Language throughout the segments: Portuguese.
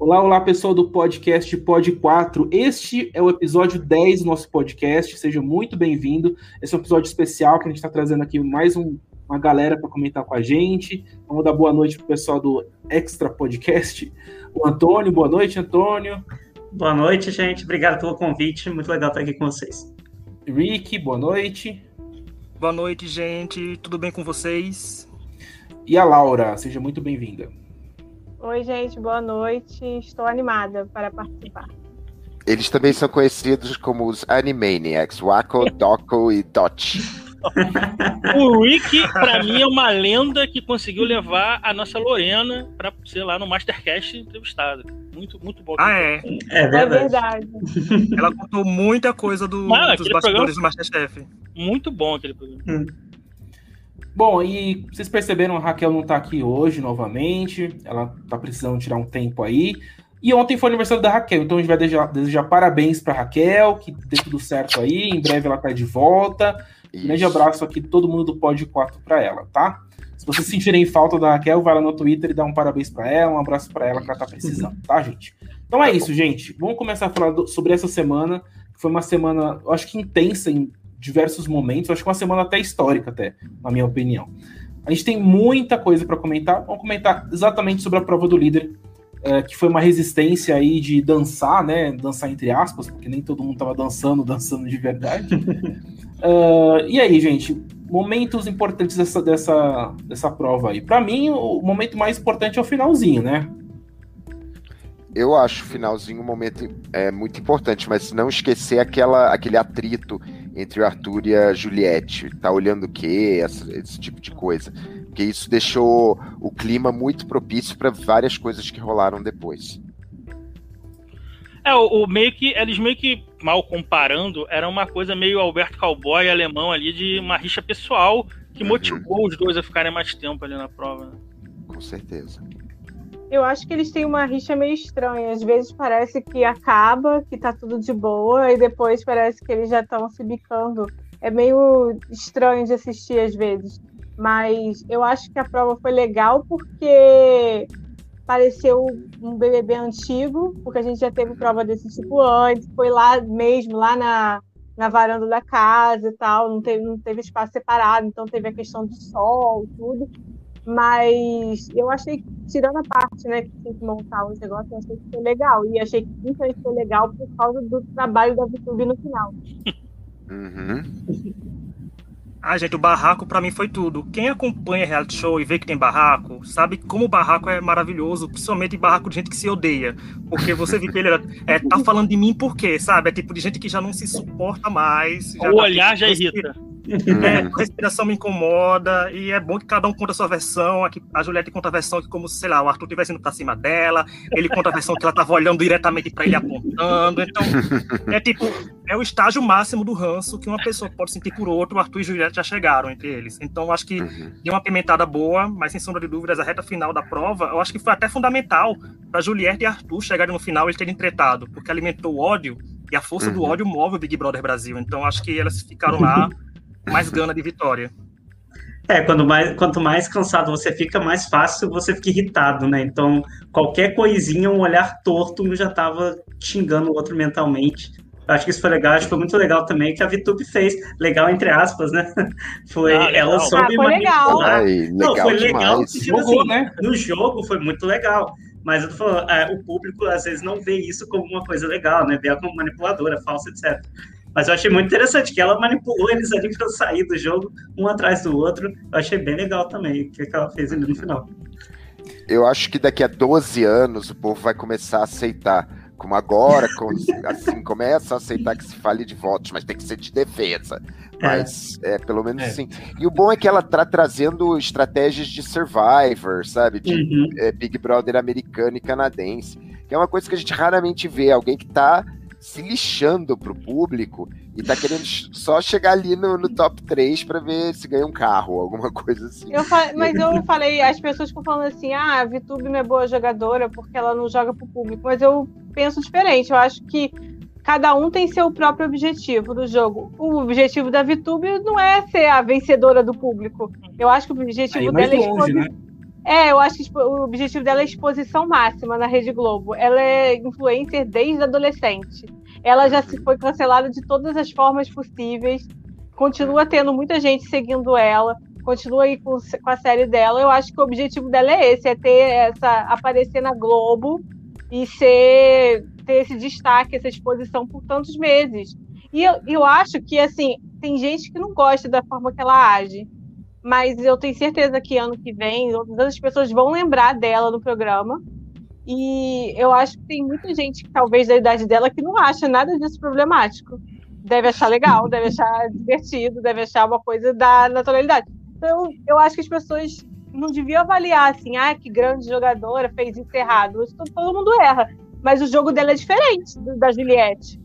Olá, olá, pessoal do podcast Pod 4. Este é o episódio 10 do nosso podcast. Seja muito bem-vindo. Esse é um episódio especial que a gente está trazendo aqui mais um, uma galera para comentar com a gente. Vamos dar boa noite para o pessoal do Extra Podcast. O Antônio, boa noite, Antônio. Boa noite, gente. Obrigado pelo convite. Muito legal estar aqui com vocês. Rick, boa noite. Boa noite, gente. Tudo bem com vocês? E a Laura, seja muito bem-vinda. Oi, gente, boa noite. Estou animada para participar. Eles também são conhecidos como os Animaniacs, Wacko, Doco e Dot. o Rick, pra mim, é uma lenda que conseguiu levar a nossa Lorena pra, sei lá, no Mastercast entrevistada. Muito, muito bom. Ah, é? É verdade. É verdade. Ela contou muita coisa do, dos bastidores do Masterchef. Muito bom aquele programa. Hum. Bom, e vocês perceberam, a Raquel não tá aqui hoje novamente. Ela tá precisando tirar um tempo aí. E ontem foi aniversário da Raquel, então a gente vai desejar, desejar parabéns para Raquel, que dê tudo certo aí. Em breve ela tá de volta. Um grande abraço aqui, todo mundo do Pod 4 para ela, tá? Se vocês sentirem falta da Raquel, vai lá no Twitter e dá um parabéns para ela, um abraço para ela que ela tá precisando, tá, gente? Então é isso, gente. Vamos começar a falar do, sobre essa semana, que foi uma semana, eu acho que intensa em diversos momentos. Acho que uma semana até histórica, até, na minha opinião. A gente tem muita coisa para comentar. Vamos comentar exatamente sobre a prova do líder, é, que foi uma resistência aí de dançar, né? Dançar entre aspas, porque nem todo mundo estava dançando, dançando de verdade. uh, e aí, gente, momentos importantes dessa, dessa, dessa prova aí. Para mim, o momento mais importante é o finalzinho, né? Eu acho o finalzinho um momento é, muito importante, mas não esquecer aquela, aquele atrito entre o Arthur e a Juliette. Tá olhando o quê? Esse, esse tipo de coisa. Porque isso deixou o clima muito propício para várias coisas que rolaram depois. É, o, o, meio que eles meio que mal comparando, era uma coisa meio Alberto Cowboy alemão ali de uma rixa pessoal que uhum. motivou os dois a ficarem mais tempo ali na prova. Né? Com certeza. Eu acho que eles têm uma rixa meio estranha. Às vezes parece que acaba, que tá tudo de boa, e depois parece que eles já estão se bicando. É meio estranho de assistir às vezes. Mas eu acho que a prova foi legal porque pareceu um BBB antigo, porque a gente já teve prova desse tipo antes, foi lá mesmo, lá na, na varanda da casa e tal, não teve, não teve espaço separado, então teve a questão do sol, tudo. Mas eu achei, tirando a parte, né, que tem que montar os negócios, eu achei que foi legal. E achei que principalmente foi legal por causa do trabalho da VTube no final. Uhum. Ah, gente, o barraco para mim foi tudo. Quem acompanha reality show e vê que tem barraco, sabe como o barraco é maravilhoso, principalmente barraco de gente que se odeia. Porque você vê que ele é, tá falando de mim por quê, sabe? É tipo de gente que já não se suporta mais. o tá olhar já irrita. É, a respiração me incomoda e é bom que cada um conta a sua versão. Aqui, a Juliette conta a versão que, como, sei lá, o Arthur estivesse indo pra cima dela, ele conta a versão que ela tava olhando diretamente para ele apontando. Então, é tipo, é o estágio máximo do ranço que uma pessoa pode sentir por outro. O Arthur e Juliette já chegaram entre eles. Então, acho que uhum. deu uma pimentada boa, mas sem sombra de dúvidas, a reta final da prova, eu acho que foi até fundamental para Juliette e Arthur chegarem no final e terem tretado, porque alimentou o ódio e a força uhum. do ódio move o Big Brother Brasil. Então, acho que elas ficaram lá mais gana de vitória. É, quando mais, quanto mais cansado você fica, mais fácil você fica irritado, né? Então, qualquer coisinha, um olhar torto, já tava xingando o outro mentalmente. Eu acho que isso foi legal, acho que foi muito legal também que a VTube fez. Legal, entre aspas, né? Foi, ah, ela soube ah, foi manipular. Legal. Não, foi legal. Tipo assim, né? No jogo foi muito legal. Mas eu tô falando, é, o público às vezes não vê isso como uma coisa legal, né? Vê ela como manipuladora, falsa, etc. Mas eu achei muito interessante que ela manipulou eles ali para sair do jogo, um atrás do outro. Eu achei bem legal também o que ela fez ali no final. Eu acho que daqui a 12 anos o povo vai começar a aceitar. Como agora, assim, começa a aceitar que se fale de votos, mas tem que ser de defesa. Mas é, é pelo menos é. assim. E o bom é que ela tá trazendo estratégias de Survivor, sabe? De uhum. é, Big Brother americano e canadense. Que é uma coisa que a gente raramente vê. Alguém que tá se lixando pro público e tá querendo só chegar ali no, no top 3 para ver se ganha um carro, alguma coisa assim. Eu mas eu falei, as pessoas ficam falando assim, ah, a VTube não é boa jogadora porque ela não joga pro público, mas eu penso diferente, eu acho que cada um tem seu próprio objetivo do jogo. O objetivo da VTube não é ser a vencedora do público. Eu acho que o objetivo dela é longe, né? É, eu acho que tipo, o objetivo dela é exposição máxima na Rede Globo. Ela é influencer desde adolescente. Ela já se foi cancelada de todas as formas possíveis. Continua tendo muita gente seguindo ela. Continua aí com, com a série dela. Eu acho que o objetivo dela é esse, é ter essa aparecer na Globo e ser ter esse destaque, essa exposição por tantos meses. E eu, eu acho que assim tem gente que não gosta da forma que ela age mas eu tenho certeza que ano que vem outras pessoas vão lembrar dela no programa. E eu acho que tem muita gente, talvez da idade dela, que não acha nada disso problemático. Deve achar legal, deve achar divertido, deve achar uma coisa da naturalidade. Então, eu acho que as pessoas não deviam avaliar assim, ah, que grande jogadora fez isso errado. Todo mundo erra. Mas o jogo dela é diferente da Juliette.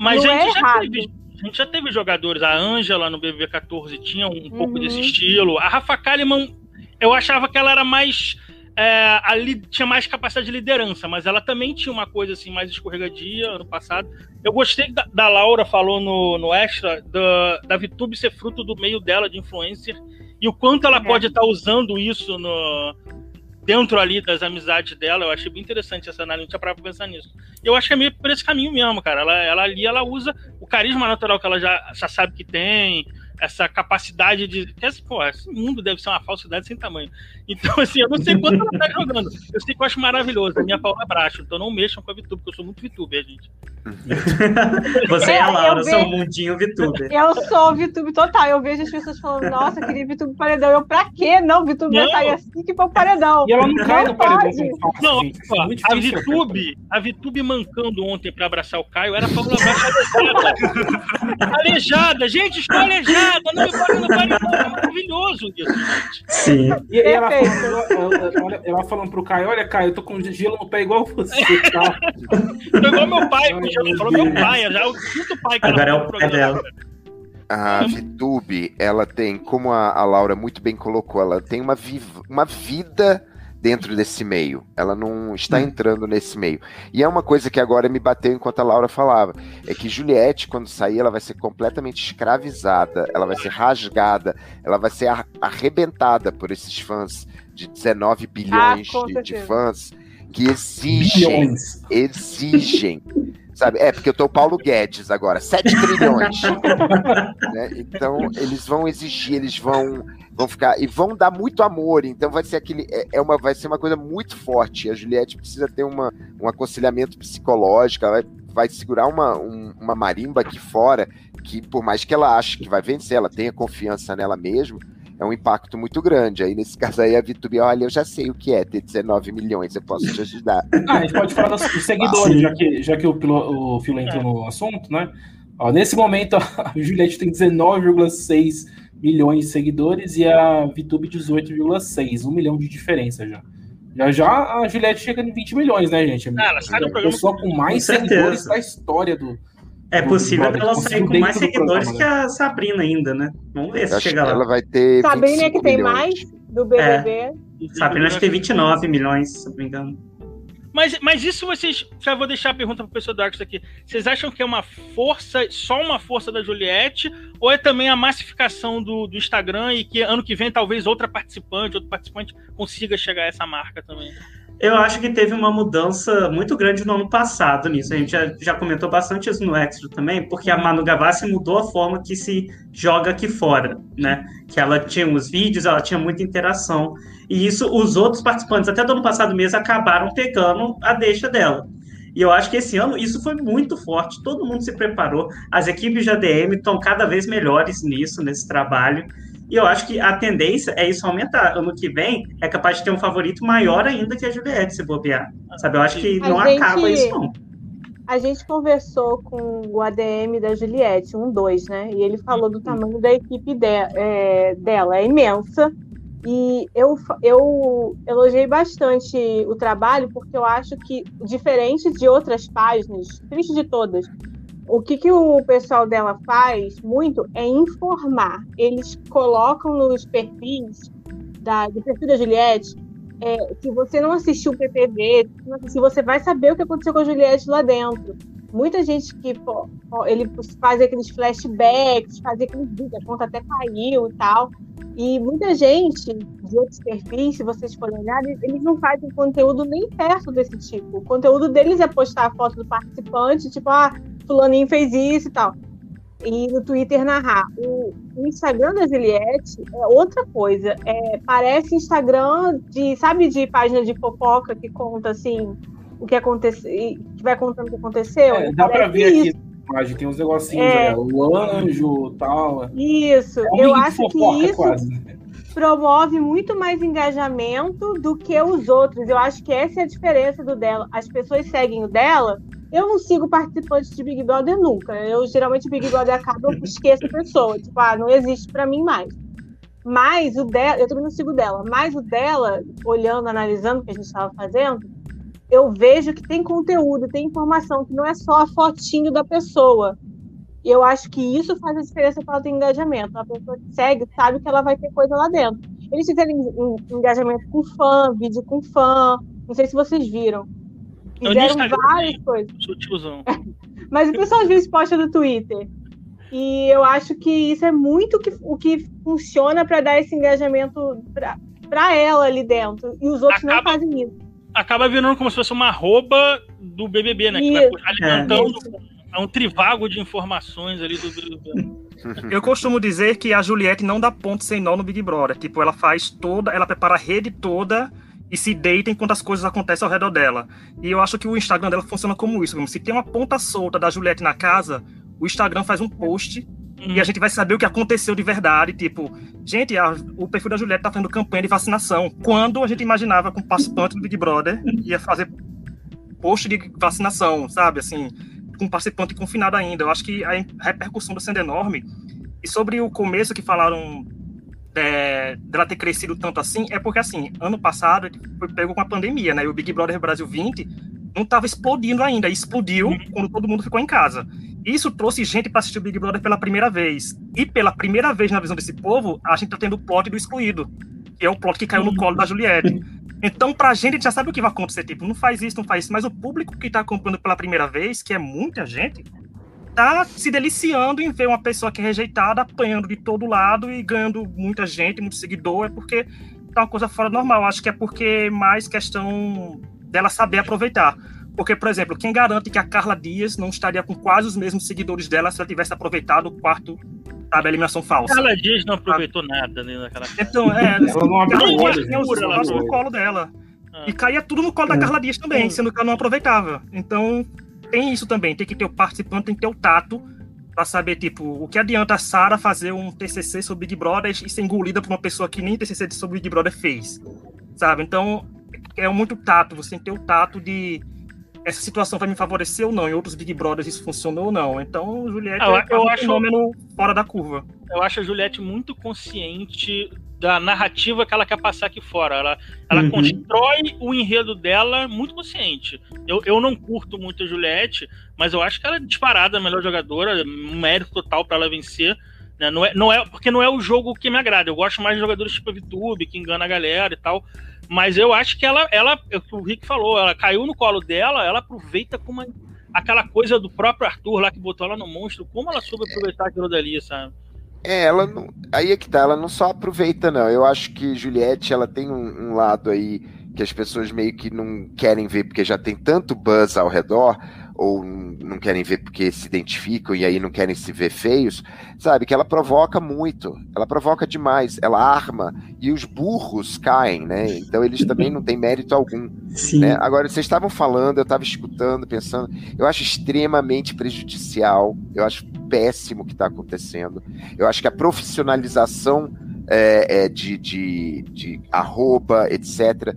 Mas não gente é errado. Teve a gente já teve jogadores, a Ângela no BBB 14 tinha um, um uhum. pouco desse estilo. A Rafa Kalimann, eu achava que ela era mais. É, ali tinha mais capacidade de liderança, mas ela também tinha uma coisa assim mais escorregadia ano passado. Eu gostei da, da Laura falou no, no extra da, da VTube ser fruto do meio dela de influencer e o quanto ela é. pode estar tá usando isso no, dentro ali das amizades dela, eu achei bem interessante essa análise, não tinha pra pensar nisso. Eu acho que é meio por esse caminho mesmo, cara. Ela, ela ali, ela usa o carisma natural que ela já, já sabe que tem, essa capacidade de. Esse, pô, esse mundo deve ser uma falsidade sem tamanho. Então, assim, eu não sei quanto ela tá jogando. Eu sei que eu acho maravilhoso. A minha Paula é Bracho, então não mexam com a VTube, porque eu sou muito VTuber, gente. Você é a Laura, eu, sou o mundinho VTuber. Eu sou VTube total. Eu vejo as pessoas falando, nossa, queria VTube paredão. Eu, pra quê? Não, VTube vai sair assim que for paredão. E ela não cai no paredão. Não, assim. é a VTube, a VTube mancando ontem pra abraçar o Caio era Paula Bracho aleijada. aleijada. Gente, estou aleijada. Não me paga paredão. É maravilhoso isso, gente. Sim. E, e ela, falando, ela, ela falando pro Caio, olha, Caio, eu tô com gelo no pé igual você, tá? tô igual meu pai, já falou meu pai, já é o quinto pai que Agora é o pai dela. A VTube, ela tem, como a, a, Laura muito bem colocou, ela tem uma, uma vida dentro desse meio. Ela não está hum. entrando nesse meio. E é uma coisa que agora me bateu enquanto a Laura falava, é que Juliette, quando sair, ela vai ser completamente escravizada, ela vai ser rasgada, ela vai ser arrebentada por esses fãs de 19 bilhões ah, de, de, fãs que exigem, bilhões. exigem Sabe? É, porque eu tô o Paulo Guedes agora, 7 trilhões. né? Então, eles vão exigir, eles vão, vão ficar. E vão dar muito amor. Então vai ser aquele. É, é uma, vai ser uma coisa muito forte. A Juliette precisa ter uma, um aconselhamento psicológico, ela vai, vai segurar uma, um, uma marimba aqui fora, que por mais que ela ache que vai vencer, ela tenha confiança nela mesma é um impacto muito grande. Aí, nesse caso aí, a VTube, olha, eu já sei o que é ter 19 milhões, eu posso te ajudar. ah, a gente pode falar dos seguidores, já que, já que o, o Filo entrou é. no assunto, né? Ó, nesse momento, a Juliette tem 19,6 milhões de seguidores e a VTube 18,6, um milhão de diferença já. Já já a Juliette chega em 20 milhões, né, gente? Ela sai do programa pessoa com mais com seguidores da história do, é possível que ela sair com mais seguidores que a Sabrina ainda, né? Vamos ver se chega lá. Ela vai ter. Sabrina é que tem milhões. mais do BBB. É. Sabrina acho que tem 29 milhões, se não me engano. Mas, mas isso vocês. Já vou deixar a pergunta para o pessoal do aqui. Vocês acham que é uma força, só uma força da Juliette? Ou é também a massificação do, do Instagram e que ano que vem talvez outra participante, outro participante consiga chegar a essa marca também? Eu acho que teve uma mudança muito grande no ano passado nisso. A gente já, já comentou bastante isso no Extra também, porque a Manu Gavassi mudou a forma que se joga aqui fora, né? Que ela tinha os vídeos, ela tinha muita interação. E isso, os outros participantes, até do ano passado mesmo, acabaram pegando a deixa dela. E eu acho que esse ano isso foi muito forte, todo mundo se preparou, as equipes de ADM estão cada vez melhores nisso, nesse trabalho. E eu acho que a tendência é isso aumentar. Ano que vem é capaz de ter um favorito maior ainda que a Juliette, se bobear. Sabe? Eu acho que não gente, acaba isso, não. A gente conversou com o ADM da Juliette, um dois, né? E ele falou do tamanho da equipe de, é, dela, é imensa. E eu, eu elogiei bastante o trabalho, porque eu acho que, diferente de outras páginas, triste de todas, o que, que o pessoal dela faz muito é informar. Eles colocam nos perfis da, do perfil da Juliette. É, você não assistiu o PPV, se você vai saber o que aconteceu com a Juliette lá dentro. muita gente que pô, ele faz aqueles flashbacks, faz aqueles vídeos, a conta até caiu e tal. E muita gente de outros perfis, se vocês forem olhar, eles não fazem conteúdo nem perto desse tipo. O conteúdo deles é postar a foto do participante, tipo, ah, fulaninho fez isso e tal. E no Twitter narrar. O, o Instagram da Juliette é outra coisa. É, parece Instagram de, sabe, de página de fofoca que conta assim o que aconteceu, que vai contando o que aconteceu. É, dá para ver isso. aqui imagem, tem uns negocinhos é. aí, o anjo tal. Isso, é eu acho que isso quase. promove muito mais engajamento do que os outros. Eu acho que essa é a diferença do dela. As pessoas seguem o dela. Eu não sigo participantes de Big Brother nunca. Eu geralmente Big Brother acaba, eu esqueço a pessoa. Tipo, ah, não existe para mim mais. Mas o dela, eu também não sigo dela, mas o dela, olhando, analisando o que a gente estava fazendo, eu vejo que tem conteúdo, tem informação, que não é só a fotinho da pessoa. E eu acho que isso faz a diferença para ela ter engajamento. A pessoa que segue sabe que ela vai ter coisa lá dentro. Eles fizeram engajamento com fã, vídeo com fã. Não sei se vocês viram. Fizeram várias coisas. Mas o pessoal às vezes posta no Twitter. E eu acho que isso é muito que, o que funciona para dar esse engajamento para ela ali dentro. E os outros Acaba... não fazem isso acaba virando como se fosse uma arroba do BBB, né? Que vai alimentando é. um trivago de informações ali do BBB. Eu costumo dizer que a Juliette não dá ponto sem nó no Big Brother. Tipo, ela faz toda, ela prepara a rede toda e se deita enquanto as coisas acontecem ao redor dela. E eu acho que o Instagram dela funciona como isso. Se tem uma ponta solta da Juliette na casa, o Instagram faz um post e a gente vai saber o que aconteceu de verdade. Tipo, gente, a, o perfil da Juliette tá fazendo campanha de vacinação. Quando a gente imaginava que um participante do Big Brother ia fazer post de vacinação, sabe? Assim, com um participante confinado ainda. Eu acho que a repercussão está sendo enorme. E sobre o começo que falaram é, dela ter crescido tanto assim, é porque, assim, ano passado foi pego com a pandemia, né? E o Big Brother Brasil 20 não estava explodindo ainda. explodiu uhum. quando todo mundo ficou em casa. Isso trouxe gente para assistir o Big Brother pela primeira vez. E pela primeira vez na visão desse povo, a gente tá tendo o plot do excluído, que é o plot que caiu no colo da Juliette. Então, pra gente, a gente já sabe o que vai acontecer. Tipo, não faz isso, não faz isso. Mas o público que tá acompanhando pela primeira vez, que é muita gente, tá se deliciando em ver uma pessoa que é rejeitada apanhando de todo lado e ganhando muita gente, muito seguidor. É porque tá uma coisa fora do normal. Acho que é porque é mais questão dela saber aproveitar. Porque, por exemplo, quem garante que a Carla Dias não estaria com quase os mesmos seguidores dela se ela tivesse aproveitado o quarto sabe, a eliminação falsa. Carla Dias não aproveitou ah. nada né, naquela Então, é. ela não tinha os no colo dela. Ah. E caía tudo no colo da é. Carla Dias também, sendo que ela não aproveitava. Então, tem isso também. Tem que ter o participante, tem que ter o tato para saber, tipo, o que adianta a Sara fazer um TCC sobre Big Brother e ser engolida por uma pessoa que nem TCC sobre Big Brother fez, sabe? Então, é muito tato. Você tem que ter o tato de essa situação vai me favorecer ou não. Em outros Big Brothers isso funcionou ou não. Então, Juliette eu, é eu um acho, fenômeno fora da curva. Eu acho a Juliette muito consciente da narrativa que ela quer passar aqui fora. Ela, ela uhum. constrói o enredo dela muito consciente. Eu, eu não curto muito a Juliette, mas eu acho que ela é disparada a melhor jogadora, um mérito total para ela vencer. Né? Não, é, não é, porque não é o jogo que me agrada. Eu gosto mais de jogadores tipo a VTube, que engana a galera e tal. Mas eu acho que ela, ela, é o Rick falou, ela caiu no colo dela, ela aproveita com uma, aquela coisa do próprio Arthur lá que botou ela no monstro, como ela soube aproveitar aquilo dali, sabe? É, ela não. Aí é que tá, ela não só aproveita, não. Eu acho que Juliette, ela tem um, um lado aí que as pessoas meio que não querem ver porque já tem tanto buzz ao redor ou não querem ver porque se identificam e aí não querem se ver feios, sabe? Que ela provoca muito, ela provoca demais, ela arma e os burros caem, né? Então eles também não têm mérito algum. Né? Agora, vocês estavam falando, eu estava escutando, pensando, eu acho extremamente prejudicial, eu acho péssimo o que está acontecendo, eu acho que a profissionalização é, é, de, de, de arroba, etc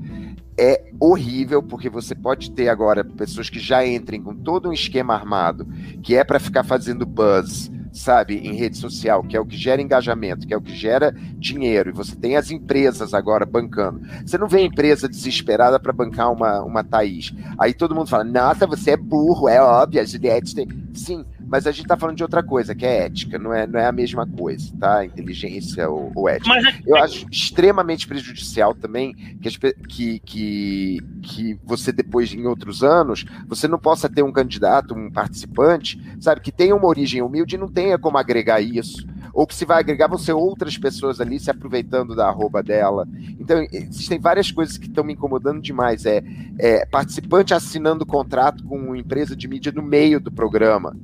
é horrível, porque você pode ter agora pessoas que já entrem com todo um esquema armado, que é para ficar fazendo buzz, sabe, em rede social, que é o que gera engajamento, que é o que gera dinheiro, e você tem as empresas agora bancando. Você não vê empresa desesperada para bancar uma, uma Thaís. Aí todo mundo fala, nossa, você é burro, é óbvio, a Juliette tem. Sim, mas a gente tá falando de outra coisa, que é ética, não é, não é a mesma coisa, tá? Inteligência ou, ou ética. Mas é, Eu acho extremamente prejudicial também que, as que, que, que você depois, em outros anos, você não possa ter um candidato, um participante, sabe, que tenha uma origem humilde e não tenha como agregar isso. Ou que se vai agregar vão ser outras pessoas ali se aproveitando da arroba dela. Então, existem várias coisas que estão me incomodando demais. É, é participante assinando contrato com uma empresa de mídia no meio do programa.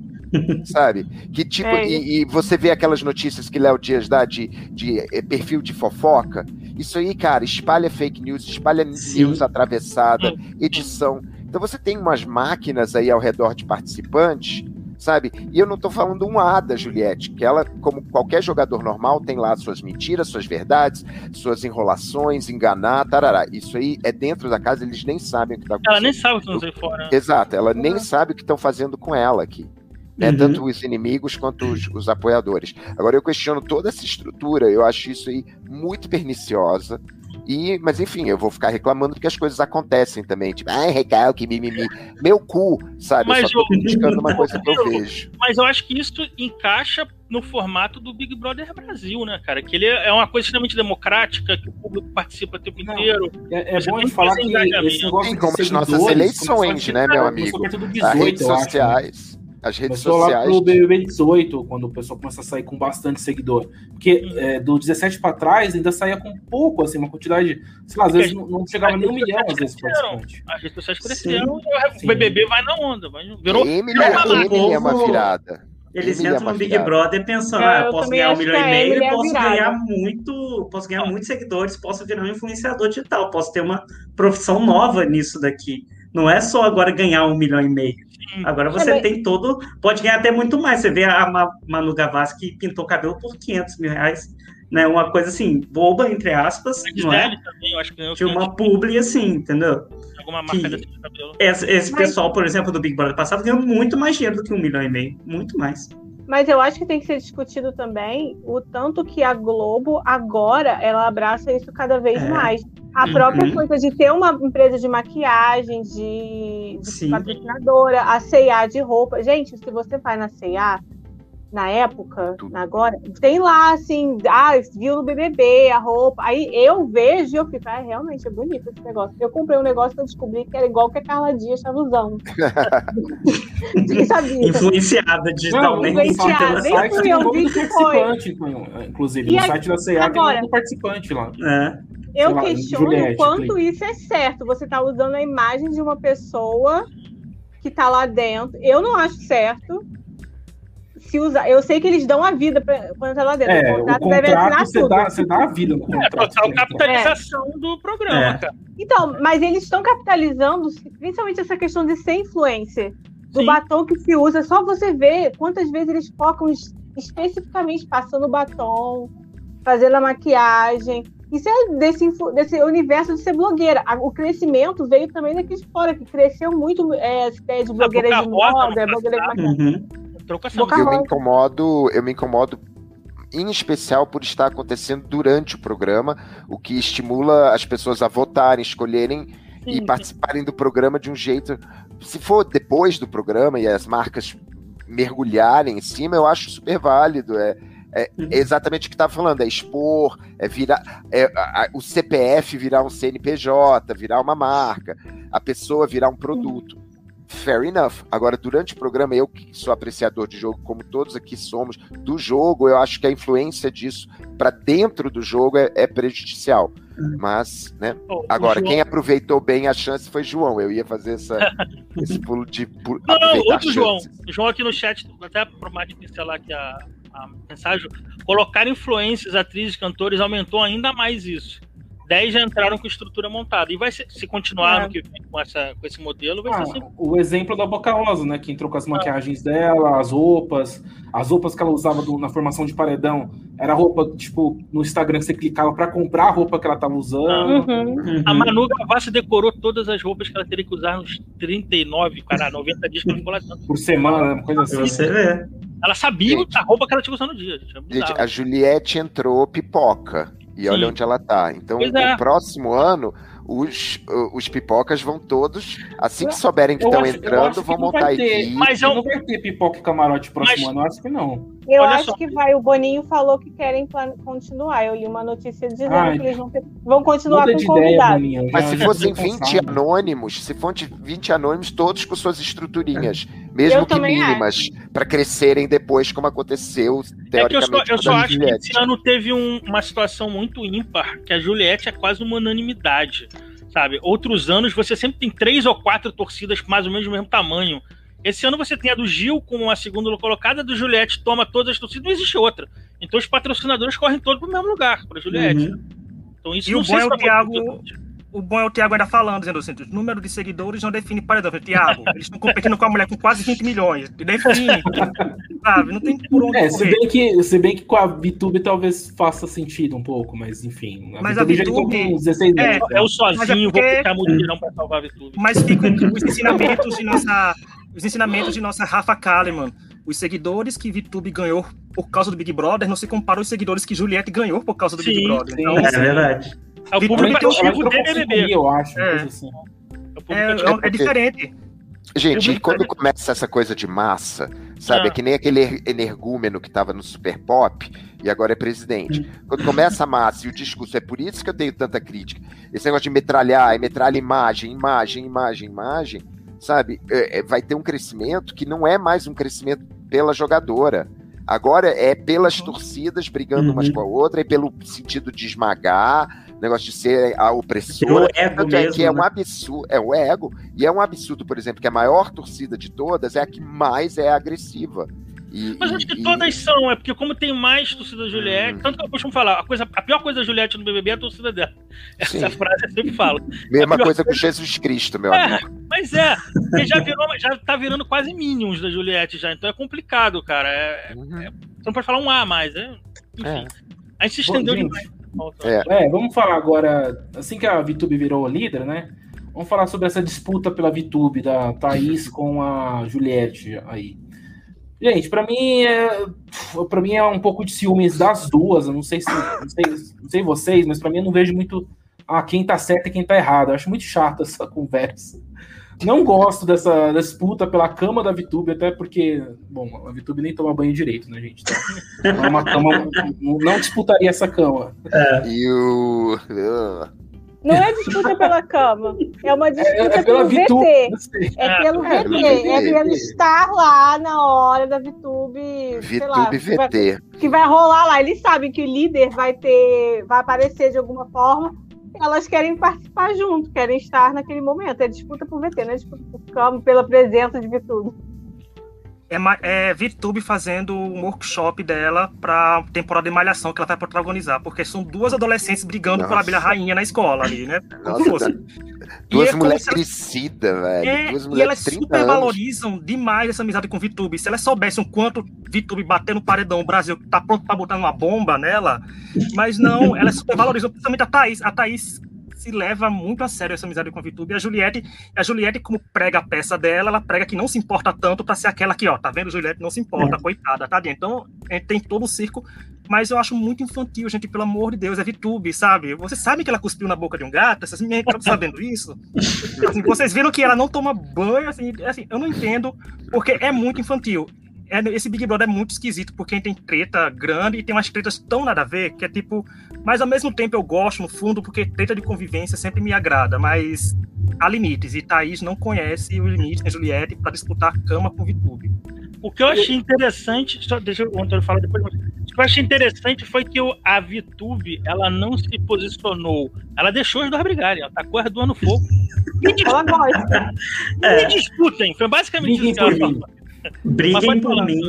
Sabe? Que tipo, É. e, e você vê aquelas notícias que Léo Dias dá de, de eh, perfil de fofoca. Isso aí, cara, espalha fake news, espalha Sim. news atravessada, edição. Então você tem umas máquinas aí ao redor de participantes, sabe? E eu não tô falando um A da Juliette, que ela, como qualquer jogador normal, tem lá suas mentiras, suas verdades, suas enrolações, enganar, tarará. Isso aí é dentro da casa, eles nem sabem o que tá acontecendo. ela nem sabe o que nós aí fora. Exato, ela nem sabe o que estão fazendo com ela aqui. Né? Uhum. Tanto os inimigos quanto os, os apoiadores. Agora eu questiono toda essa estrutura, eu acho isso aí muito perniciosa. E, mas enfim, eu vou ficar reclamando porque as coisas acontecem também. Tipo, ai, recalque, mimimi. Meu cu, sabe? Mas eu só tô criticando uma coisa que eu vejo. Mas eu acho que isso encaixa no formato do Big Brother Brasil, né, cara? Que ele é uma coisa extremamente democrática, que o público participa o tempo Não. inteiro. É, é bom de que falar que engajamento. esse negócio Tem de como as nossas eleições, né, meu começou amigo? As 18, redes né? sociais. As redes Começou lá sociais. pro BBB 18, quando o pessoal começa a sair com bastante seguidor. Porque é, do 17 pra trás ainda saía com pouco, assim, uma quantidade, sei lá, às vezes não, não chegava nem um milhão, às vezes, participante. As redes sociais cresceram e o BBB vai na onda. Vai, virou, Emily, virou uma Emily é uma virada. Eles Emily é entram uma no Big virada. Brother pensando, É, ah, eu posso ganhar um milhão e a meio é e a posso virada. ganhar muito, posso ganhar muitos seguidores, posso virar um influenciador digital, posso ter uma profissão nova nisso daqui. Não é só agora ganhar um milhão e meio. Agora você Também- tem todo. Pode ganhar até muito mais. Você vê a Ma- Manu Gavassi que pintou cabelo por 500 mil reais. Né? Uma coisa assim, boba, entre aspas, não é? Também, eu acho que De uma publi assim, entendeu? alguma marca que- desse cabelo. Esse, esse Mas- pessoal, por exemplo, do Big Brother passado ganhou muito mais dinheiro do que um milhão e meio. Muito mais. Mas eu acho que tem que ser discutido também o tanto que a Globo agora ela abraça isso cada vez É. mais. A Uhum. própria coisa de ter uma empresa de maquiagem, de, de patrocinadora, a C&A de roupa. Gente, se você vai na C&A, na época, Tudo. agora, tem lá, assim, ah, viu no BBB a roupa. Aí eu vejo e eu fico, ah, realmente é bonito esse negócio. Eu comprei um negócio que eu descobri que era igual que a Carla Dias estava usando. Ninguém sabia. Influenciada digitalmente. Não, influenciada. Nem site fui tem eu, vi que foi. inclusive. E no a- site da CA tem o agora- nome do participante lá. É. Eu lá, questiono Juliette, o quanto clique. isso é certo. Você tá usando a imagem de uma pessoa que tá lá dentro. Eu não acho certo. Se usar, eu sei que eles dão a vida pra, quando tá lá dentro. É, o o contrato deve assinar contrato você tudo. dá, você dá a vida no É contrato. total capitalização do programa, É. cara. Então, mas eles estão capitalizando, principalmente essa questão de ser influencer. Do Sim. batom que se usa, só você ver quantas vezes eles focam es- especificamente passando batom, fazendo a maquiagem. Isso é desse, desse universo de ser blogueira. O crescimento veio também daqui de fora, que cresceu muito é, essa ideia de blogueira de moda, no blogueira de maquiagem. Uhum. Eu me incomodo, eu me incomodo em especial por estar acontecendo durante o programa, o que estimula as pessoas a votarem, escolherem e Sim. participarem do programa de um jeito. Se for depois do programa e as marcas mergulharem em cima, eu acho super válido. É, é Uhum. exatamente o que estava falando, é expor, é virar é, a- a- o CPF virar um CNPJ, virar uma marca, a pessoa virar um produto. Fair enough. Agora, durante o programa, eu que sou apreciador de jogo, como todos aqui somos, do jogo, eu acho que a influência disso para dentro do jogo é, é prejudicial. Uhum. Mas, né? Ó, o Agora, João- quem aproveitou bem a chance foi João. Eu ia fazer essa, esse pulo de pu- Não, não, outro João. João aqui no chat, até por mais de pincelar aqui a, a mensagem, colocar influências, atrizes, cantores, aumentou ainda mais isso. 10 já entraram com estrutura montada. E vai ser, se continuar É. que com, essa, com esse modelo, vai Ah, ser sempre. o exemplo da Boca Rosa, né? Que entrou com as maquiagens dela, as roupas, as roupas que ela usava do- na formação de paredão. Era roupa, tipo, no Instagram que você clicava pra comprar a roupa que ela tava usando. Uhum. Uhum. A Manu Gavassi decorou todas as roupas que ela teria que usar nos 39, cara, 90 dias que ela ficou lá dentro. Por semana, uma coisa assim. você ver. Ela sabia Gente. a roupa que ela tinha usar no dia. Gente, é Gente, a Juliette entrou pipoca. E Sim. olha onde ela tá. Então, Pois é. o próximo ano, os, os pipocas vão todos, assim que souberem que Eu estão eu entrando, que vão não montar ter, equipe. Mas Não, é um- vai ter pipoca e camarote próximo Mas- ano, eu acho que não. Eu Olha acho só. que vai. O Boninho falou que querem continuar. Eu li uma notícia dizendo Ai, que eles vão, ter- vão continuar com ideia, convidados. Boninho. Mas já- se fossem tô 20 cansado. anônimos, se fossem 20 anônimos, todos com suas estruturinhas, mesmo Eu que mínimas, para crescerem depois, como aconteceu, É que eu teoricamente. só, eu só acho que esse ano teve um- uma situação muito ímpar, que a Juliette é quase uma unanimidade, sabe? Outros anos você sempre tem três ou quatro torcidas mais ou menos do mesmo tamanho. Esse ano você tem a do Gil como a segunda colocada, a do Juliette toma todas as torcidas, não existe outra. Então os patrocinadores correm todos pro mesmo lugar, pra Juliette. Uhum. Então isso E não o sei bom se é o Thiago-. O bom é o Thiago ainda falando, dizendo assim, o número de seguidores não define paredão. Thiago, eles estão competindo com a mulher com quase 20 milhões. Define. sabe? Não tem por onde É, se bem, que, se bem que com a VTube talvez faça sentido um pouco, mas enfim. Mas a VTube já entrou VTube- com 16 é, anos. né? Eu Mas sozinho é porque- vou puxar mutirão pra salvar a Vitube. Mas ficam os ensinamentos de nossa. Os ensinamentos de nossa Rafa Kalimann. Os seguidores que VTube ganhou por causa do Big Brother não se comparam aos seguidores que Juliette ganhou por causa do Big Sim, Brother. sim. Então, É verdade. É o público tem um Ela ativo entrou do com 5 BBB. mil, eu acho. É. assim. É o público é, é, é diferente. Gente, e quando começa essa coisa de massa, sabe? Ah. É que nem aquele er- energúmeno que tava no Super Pop e agora é presidente. Quando começa a massa e o discurso, é por isso que eu tenho tanta crítica. Esse negócio de metralhar, e metralha imagem, imagem, imagem, imagem, sabe? É, é, vai ter um crescimento que não é mais um crescimento pela jogadora. Agora é pelas torcidas brigando umas Uhum. com a outra e pelo sentido de esmagar, negócio de ser a opressora. ego Tanto é mesmo. que é um né? absurdo, é o ego, e é um absurdo, por exemplo, que a maior torcida de todas é a que mais é agressiva. E, Mas e- acho que e- todas são, é porque como tem mais torcida da Juliette, Hum. tanto que eu costumo falar, a, coisa, a pior coisa da Juliette no BBB é a torcida dela. Essa Sim. frase eu sempre falo. mesma a pior coisa com Jesus Cristo, meu É, amigo. mas é, porque já virou, já tá virando quase Minions da Juliette já, então é complicado, cara. É- Uhum. você não pode falar um A mais, né? Enfim. É. A gente se Bom, estendeu gente, demais. É. É, vamos falar agora, assim que a VTube virou líder, né? Vamos falar sobre essa disputa pela VTube da Thaís com a Juliette aí. Gente, pra mim é para mim é um pouco de ciúmes das duas. Eu não sei se não sei, não sei vocês, mas pra mim eu não vejo muito ah, quem tá certo e quem tá errado. Eu acho muito chata essa conversa. Não gosto dessa disputa pela cama da VTube, até porque, bom, a VTube nem toma banho direito, né, gente? Então, é uma cama, não disputaria essa cama. E o. Não é disputa pela cama, é uma disputa É, é pelo VTube. VT. sei. É pelo É, VT, é VT. pelo estar lá na hora da VTube, sei lá, VTube que vai, VT. que vai rolar lá. Eles sabem que o líder vai ter, vai aparecer de alguma forma. Elas querem participar junto, querem estar naquele momento. É disputa por VT, não é disputa por cama, pela presença de VTube. É, é VTube fazendo um workshop dela pra temporada de Malhação que ela vai protagonizar, porque são duas adolescentes brigando Nossa. pela Bela Rainha na escola ali, né? Nossa, tá- Duas é mulheres ela- crescidas, velho. É, Duas e elas de 30 super valorizam demais essa amizade com o VTube. Se elas soubessem o quanto VTube bater no paredão, o Brasil tá pronto pra botar uma bomba nela, mas não, elas super valorizam, principalmente a Thaís. A Thaís se leva muito a sério essa amizade com a VTube. E a Juliette, a Juliette, como prega a peça dela, ela prega que não se importa tanto pra ser aquela aqui, ó, tá vendo? Juliette não se importa, coitada, tá? Então, é, tem todo o circo, mas eu acho muito infantil, gente, pelo amor de Deus, é VTube, sabe? Você sabe que ela cuspiu na boca de um gato? Meninas estão sabendo isso? Assim, vocês viram que ela não toma banho, assim, assim, eu não entendo, porque é muito infantil. É, esse Big Brother é muito esquisito, porque tem treta grande e tem umas tretas tão nada a ver, que é tipo. Mas ao mesmo tempo eu gosto, no fundo, porque treta de convivência sempre me agrada, mas há limites. E Thaís não conhece o limite da Juliette para disputar a cama com o VTube. O que eu achei interessante, só deixa o Antônio falar depois, mas o que eu achei interessante foi que o, a VTube, ela não se posicionou, ela deixou os dois brigarem, ela tacou as duas no fogo. Me, dis- Ela gosta. me disputem, foi basicamente isso que ela falou. Briguem por falar. mim.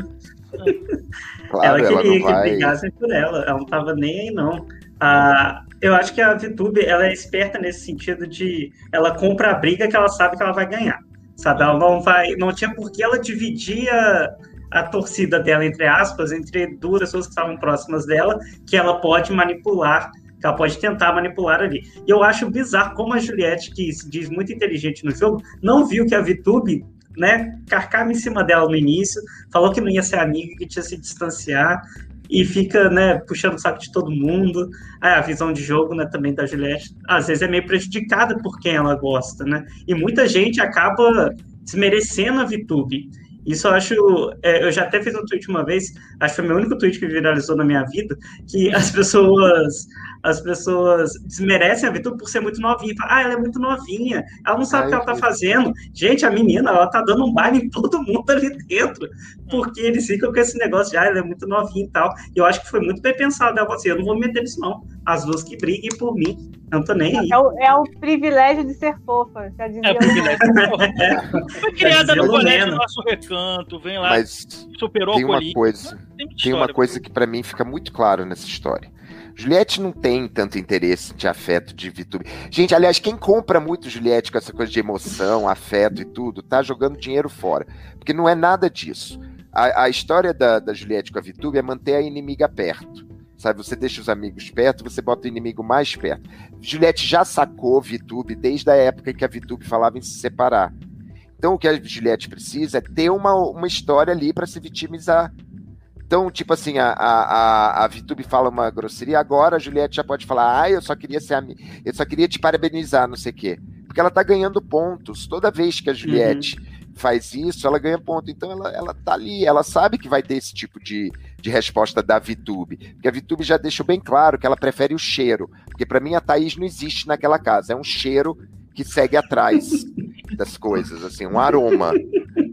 Claro, ela ela, queria não que vai. brigassem por ela, ela não tava nem aí, não. Ah, eu acho que a VTube, ela é esperta nesse sentido de ela compra a briga que ela sabe que ela vai ganhar. Sabe, ela não vai, não tinha por que ela dividir a, a torcida dela, entre aspas, entre duas pessoas que estavam próximas dela, que ela pode manipular, que ela pode tentar manipular ali. E eu acho bizarro como a Juliette, que se diz muito inteligente no jogo, não viu que a VTube né, carcava em cima dela no início, falou que não ia ser amiga, que tinha se distanciar. e fica, né, puxando o saco de todo mundo. a visão de jogo, né, também da Juliette, às vezes é meio prejudicada por quem ela gosta, né? E muita gente acaba desmerecendo a VTube. Isso eu acho. É, eu já até fiz um tweet uma vez, acho que foi o meu único tweet que viralizou na minha vida, que as pessoas as pessoas desmerecem a Vitor por ser muito novinha. Fala, ah, ela é muito novinha, ela não sabe o que ela tá fazendo. Gente, a menina, ela tá dando um baile em todo mundo ali dentro, porque eles ficam com esse negócio de, ah, ela é muito novinha e tal. E eu acho que foi muito bem pensado. Ela falou assim, eu não vou me meter nisso não. As duas que briguem por mim, eu não tô nem aí. É o, é o privilégio de ser fofa, já dizia. É o privilégio de ser fofa. Foi criada no colégio, no nosso recanto, vem lá, Mas superou tem uma coisa, Tem tem uma história. coisa que pra mim fica muito claro nessa história. Juliette não tem tanto interesse de afeto de VTube. Gente, aliás, quem compra muito Juliette com essa coisa de emoção, afeto e tudo, tá jogando dinheiro fora. Porque não é nada disso. A, a história da, da Juliette com a VTube é manter a inimiga perto. Sabe, você deixa os amigos perto, você bota o inimigo mais perto. Juliette já sacou VTube desde a época em que a VTube falava em se separar. Então o que a Juliette precisa é ter uma, uma história ali para se vitimizar. Então, tipo assim, a, a, a, VTube fala uma grosseria, agora a Juliette já pode falar, ah, eu só queria ser eu só queria te parabenizar, não sei o quê. Porque ela tá ganhando pontos. Toda vez que a Juliette faz isso, ela ganha ponto. Então ela, ela tá ali, ela sabe que vai ter esse tipo de, de resposta da VTube. Porque a VTube já deixou bem claro que ela prefere o cheiro. Porque pra mim a Thaís não existe naquela casa. É um cheiro que segue atrás das coisas, assim, um aroma.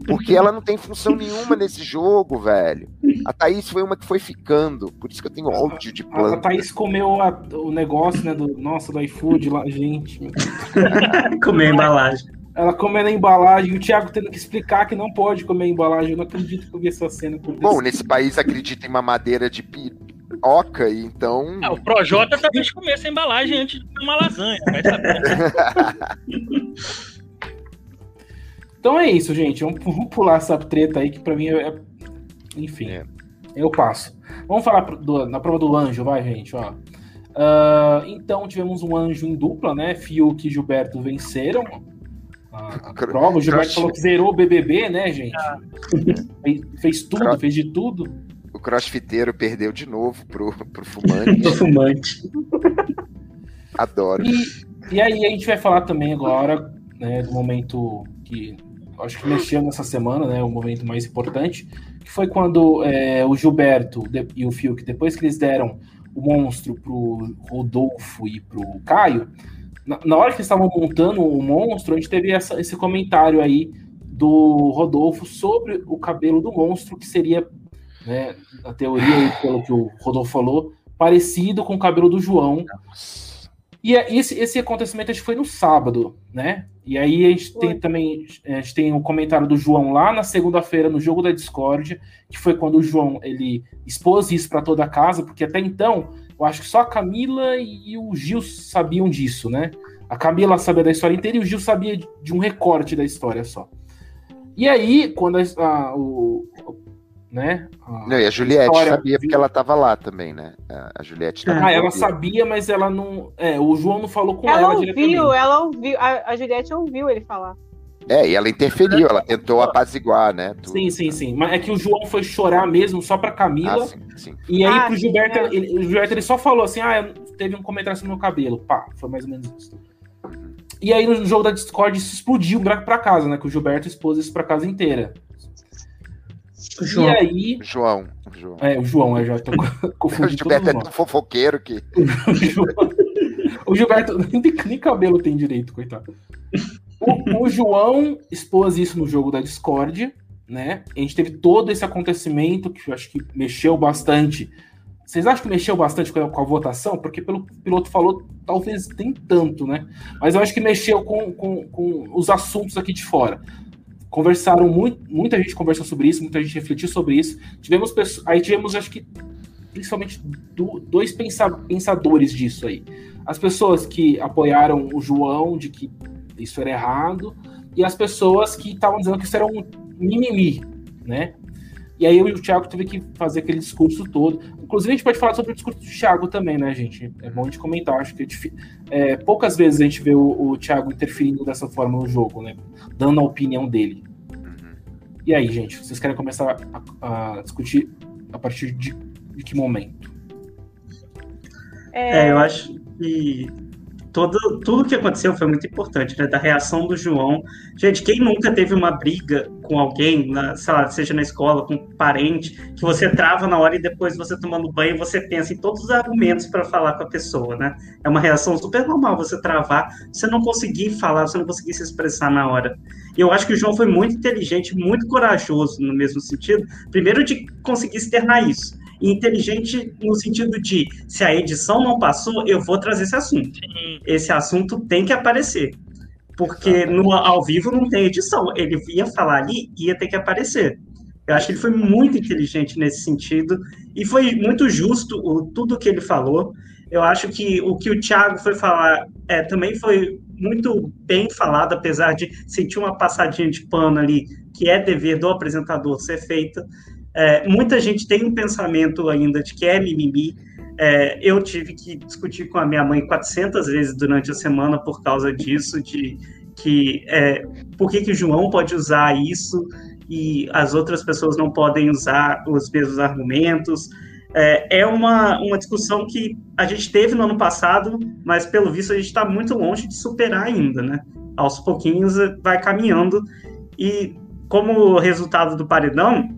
Porque ela não tem função nenhuma nesse jogo, velho. A Thaís foi uma que foi ficando. Por isso que eu tenho ódio de A, a planta. Thaís comeu a- o negócio, né, do, nossa, do iFood lá, gente. Comer a embalagem. Ela comendo a embalagem, e o Thiago tendo que explicar que não pode comer a embalagem. Eu não acredito que eu vi essa cena acontecer. Bom, nesse país acredita em mamadeira de piroca, e então. Ah, o Projota talvez comesse a embalagem antes de comer uma lasanha, vai saber. Então é isso, gente. Vamos, vamos pular essa treta aí, que pra mim é. Enfim, É. eu passo. Vamos falar pro- do- na prova do anjo, vai, gente, ó. Ah, então, tivemos um anjo em dupla, né? Fiuk e Gilberto venceram a, a prova. O Gilberto falou que zerou o BBB, né, gente? Fez, fez tudo, fez de tudo. O crossfiteiro perdeu de novo pro, pro fumante. Fumante. Adoro. E, e aí a gente vai falar também agora, né, do momento que acho que mexeu nessa semana, né, o momento mais importante, que foi quando é, o Gilberto e o Fiuk, depois que eles deram o monstro pro Rodolfo e pro Caio, na, na hora que eles estavam montando o monstro, a gente teve essa- esse comentário aí do Rodolfo sobre o cabelo do monstro, que seria, né, na teoria, pelo que o Rodolfo falou, parecido com o cabelo do João, e é- esse, esse acontecimento acho que foi no sábado, né? E aí a gente tem Foi. também a gente tem o comentário do João lá na segunda-feira no jogo da Discord, que foi quando o João ele expôs isso para toda a casa, porque até então eu acho que só a Camila e o Gil sabiam disso, né? A Camila sabia da história inteira e o Gil sabia de um recorte da história só. E aí, quando a, a- o- né? a- Não, e a Juliette história- sabia porque ela tava lá também, né? A Juliette tava Ah, ela sabia, mas ela não. É, o João não falou com ela, Ela ouviu, ela ouviu, a, a Juliette ouviu ele falar. É, e ela interferiu, ela tentou apaziguar, né? tudo. Sim, sim, sim. Mas é que o João foi chorar mesmo só pra Camila. Ah, sim, sim. E aí Ah, pro sim, Gilberto, é. ele, o Gilberto ele só falou assim: ah, teve um comentário sobre o meu cabelo. Pá, foi mais ou menos isso. E aí no jogo da Discord isso explodiu pra casa, né? Que o Gilberto expôs isso pra casa inteira. O João. E aí. João. João. É, o João, eu já tô O confundindo Gilberto é tão fofoqueiro que. o O Gilberto nem, cabelo tem direito, coitado. O, o João expôs isso no jogo da Discord, né? A gente teve todo esse acontecimento que eu acho que mexeu bastante. Vocês acham que mexeu bastante com a, com a votação? Porque pelo que o piloto falou, talvez nem tanto, né? Mas eu acho que mexeu com, com, com os assuntos aqui de fora. Conversaram muito, muita gente conversou sobre isso, muita gente refletiu sobre isso. Tivemos aí tivemos, acho que principalmente do- dois pensa- pensadores disso aí. As pessoas que apoiaram o João de que isso era errado, e as pessoas que estavam dizendo que isso era um mimimi, né? E aí eu e o Thiago teve que fazer aquele discurso todo. Inclusive, a gente pode falar sobre o discurso do Thiago também, né, gente? É bom de comentar. Acho que é é, poucas vezes a gente vê o, o Thiago interferindo dessa forma no jogo, né? Dando a opinião dele. Uhum. E aí, gente, vocês querem começar a, a discutir a partir de de que momento? É, eu acho que todo, tudo que aconteceu foi muito importante, né? Da reação do João. Gente, quem nunca teve uma briga com alguém, na, sei lá, seja na escola, com um parente, que você trava na hora e depois você tomando banho, você pensa em todos os argumentos para falar com a pessoa, né? É uma reação super normal você travar, você não conseguir falar, você não conseguir se expressar na hora. E eu acho que o João foi muito inteligente, muito corajoso no mesmo sentido. Primeiro de conseguir externar isso inteligente no sentido de se a edição não passou, eu vou trazer esse assunto. Sim. Esse assunto tem que aparecer. Porque no, ao vivo não tem edição. Ele ia falar ali, ia ter que aparecer. Eu acho que ele foi muito inteligente nesse sentido e foi muito justo o, tudo que ele falou. Eu acho que o que o Thiago foi falar é, também foi muito bem falado, apesar de sentir uma passadinha de pano ali, que é dever do apresentador ser feita. É, muita gente tem um pensamento ainda de que é mimimi. É, eu tive que discutir com a minha mãe 400 vezes durante a semana por causa disso, de que é, por que, que o João pode usar isso e as outras pessoas não podem usar os mesmos argumentos. É, é uma, uma discussão que a gente teve no ano passado, mas pelo visto a gente está muito longe de superar ainda, né? Aos pouquinhos vai caminhando e como resultado do paredão,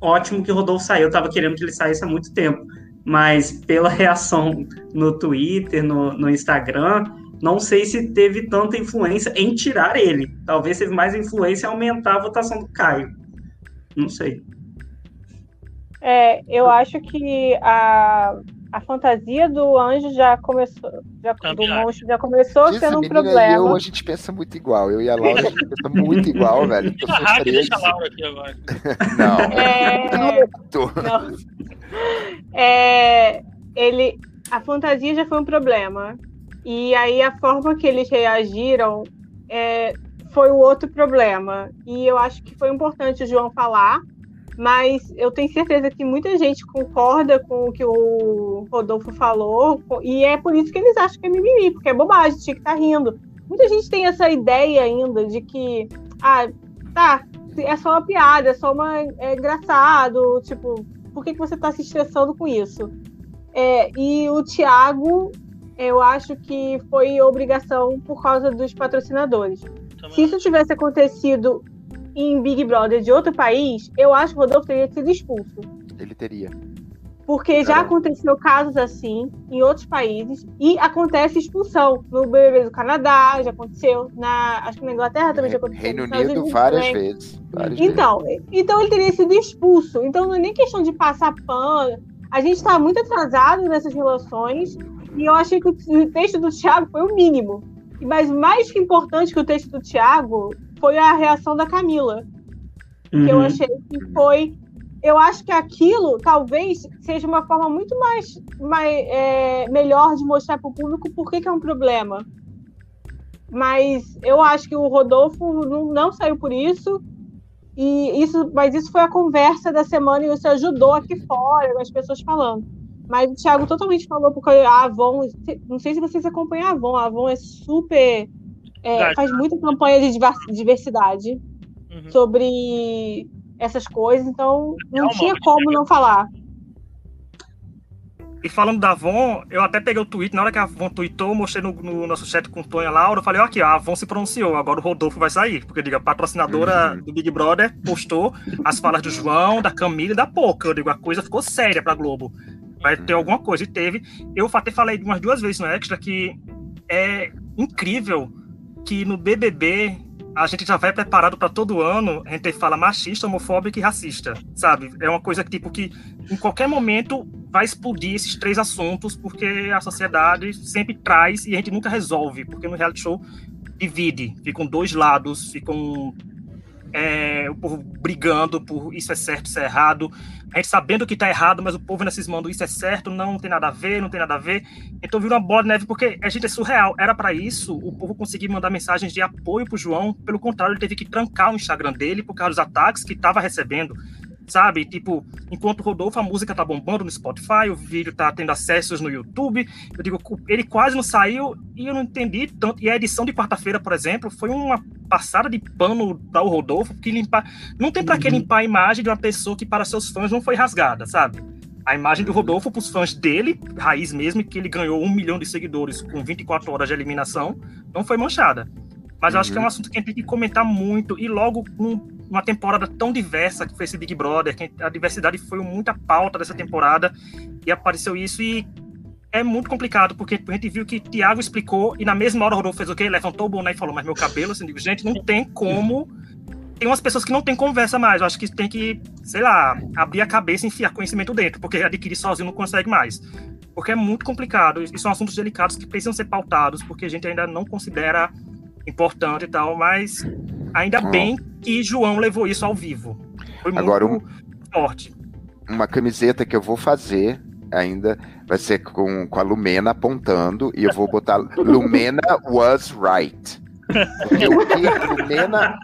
ótimo que o Rodolfo saiu. Eu estava querendo que ele saísse há muito tempo. Mas pela reação no Twitter, no, no Instagram, não sei se teve tanta influência em tirar ele. Talvez teve mais influência em aumentar a votação do Caio. Não sei. É, eu acho que a, a fantasia do anjo já começou, já, do monstro já começou Diz sendo um problema. eu, a gente pensa muito igual. Eu e a Laura, a gente pensa muito igual, velho. Deixa a Laura aqui agora. não. É... não. É... Ele... A fantasia já foi um problema. E aí a forma que eles reagiram é... foi o outro problema. E eu acho que foi importante o João falar, mas eu tenho certeza que muita gente concorda com o que o Rodolfo falou, e é por isso que eles acham que é mimimi, porque é bobagem, tinha que estar tá rindo. Muita gente tem essa ideia ainda de que, ah, tá, é só uma piada, é só uma. É engraçado, tipo, por que, que você está se estressando com isso? É, e o Thiago, eu acho que foi obrigação por causa dos patrocinadores. Também. Se isso tivesse acontecido em Big Brother de outro país, eu acho que o Rodolfo teria sido expulso. Ele teria. Porque já aconteceu casos assim em outros países e acontece expulsão. No BBB do Canadá, já aconteceu. Na, acho que na Inglaterra também já aconteceu. Reino Unido várias vezes. Várias então, vezes. então ele teria sido expulso. Então não é nem questão de passar pano. A gente está muito atrasado nessas relações e eu achei que o texto do Thiago foi o mínimo. Mas mais que importante que o texto do Thiago foi a reação da Camila. Uhum. Que eu uhum. achei que foi. Eu acho que aquilo talvez seja uma forma muito mais, mais é, melhor de mostrar para o público por que, que, é um problema. Mas eu acho que o Rodolfo não, não saiu por isso. E isso, mas isso foi a conversa da semana e isso ajudou aqui fora, as pessoas falando. Mas o Thiago totalmente falou porque a Avon, não sei se vocês acompanham a Avon, a Avon é super é, faz muita campanha de diversidade uhum. sobre essas coisas, então não tinha como não falar. E falando da Avon, eu até peguei o tweet, na hora que a Avon tweetou, mostrei no, no nosso chat com o Tonha Laura, eu falei, ó aqui, a Avon se pronunciou, agora o Rodolfo vai sair, porque diga, a patrocinadora uhum. do Big Brother postou as falas do João, da Camila e da Poca, eu digo, a coisa ficou séria pra Globo. Vai ter alguma coisa, e teve. Eu até falei umas duas vezes no Extra que é incrível que no BBB a gente já vai preparado para todo ano, a gente fala machista, homofóbico e racista, sabe? É uma coisa que, tipo, que em qualquer momento vai explodir esses três assuntos, porque a sociedade sempre traz e a gente nunca resolve, porque no reality show divide, ficam dois lados, ficam é, o povo brigando por isso é certo, isso é errado, a gente sabendo que está errado, mas o povo ainda cismando isso é certo, não tem nada a ver, não tem nada a ver. Então virou uma bola de neve, porque a gente é surreal. Era para isso o povo conseguir mandar mensagens de apoio pro João, pelo contrário, ele teve que trancar o Instagram dele por causa dos ataques que estava recebendo sabe? Tipo, enquanto Rodolfo, a música tá bombando no Spotify, o vídeo tá tendo acessos no YouTube. Eu digo, ele quase não saiu e eu não entendi tanto. E a edição de quarta-feira, por exemplo, foi uma passada de pano o Rodolfo, que limpar. Não tem para que uhum. limpar a imagem de uma pessoa que, para seus fãs, não foi rasgada, sabe? A imagem do Rodolfo para os fãs dele, raiz mesmo, que ele ganhou um milhão de seguidores com 24 horas de eliminação, não foi manchada. Mas eu acho que é um assunto que a gente tem que comentar muito, e logo com uma temporada tão diversa que foi esse Big Brother, que a diversidade foi muita pauta dessa temporada, e apareceu isso, e é muito complicado, porque a gente viu que Thiago explicou, e na mesma hora o Rodolfo fez o quê? Levantou o boné e falou, mas meu cabelo, assim, digo, gente, não tem como. Tem umas pessoas que não tem conversa mais. Eu acho que tem que, sei lá, abrir a cabeça e enfiar conhecimento dentro, porque adquirir sozinho não consegue mais. Porque é muito complicado, e são assuntos delicados que precisam ser pautados, porque a gente ainda não considera importante e tal, mas ainda Hum. bem que João levou isso ao vivo. Foi muito Agora, um- forte. Uma camiseta que eu vou fazer ainda vai ser com, com a Lumena apontando e eu vou botar Lumena was right. Porque o que, a Lumena,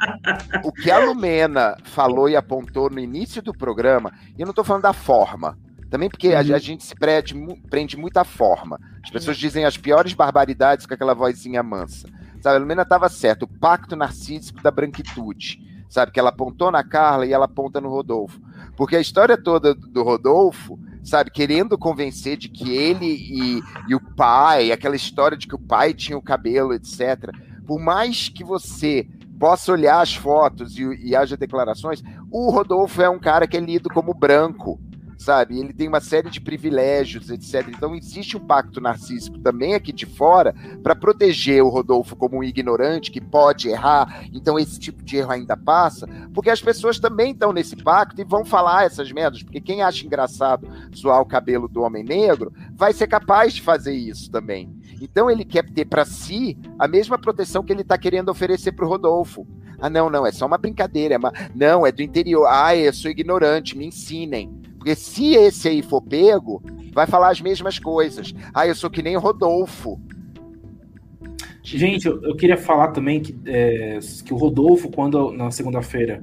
o que a Lumena falou e apontou no início do programa, e eu não tô falando da forma, também porque a, a gente se prende, prende muito à forma. As pessoas dizem as piores barbaridades com aquela vozinha mansa. Sabe, a Lumena estava certa, o pacto narcísico da branquitude. Sabe, que ela apontou na Carla e ela aponta no Rodolfo. Porque a história toda do Rodolfo, sabe, querendo convencer de que ele e, e o pai, aquela história de que o pai tinha o cabelo, etc. Por mais que você possa olhar as fotos e, e haja declarações, o Rodolfo é um cara que é lido como branco, sabe? Ele tem uma série de privilégios, etc. Então existe um pacto narcísico também aqui de fora para proteger o Rodolfo como um ignorante que pode errar. Então esse tipo de erro ainda passa, porque as pessoas também estão nesse pacto e vão falar essas merdas, porque quem acha engraçado zoar o cabelo do homem negro vai ser capaz de fazer isso também. Então ele quer ter para si a mesma proteção que ele está querendo oferecer para o Rodolfo. Ah, não, não, é só uma brincadeira. É uma... Não, é do interior. Ah, eu sou ignorante, me ensinem. Porque se esse aí for pego, vai falar as mesmas coisas. Ah, eu sou que nem Rodolfo. Gente, eu, eu queria falar também que, é, que o Rodolfo, quando na segunda-feira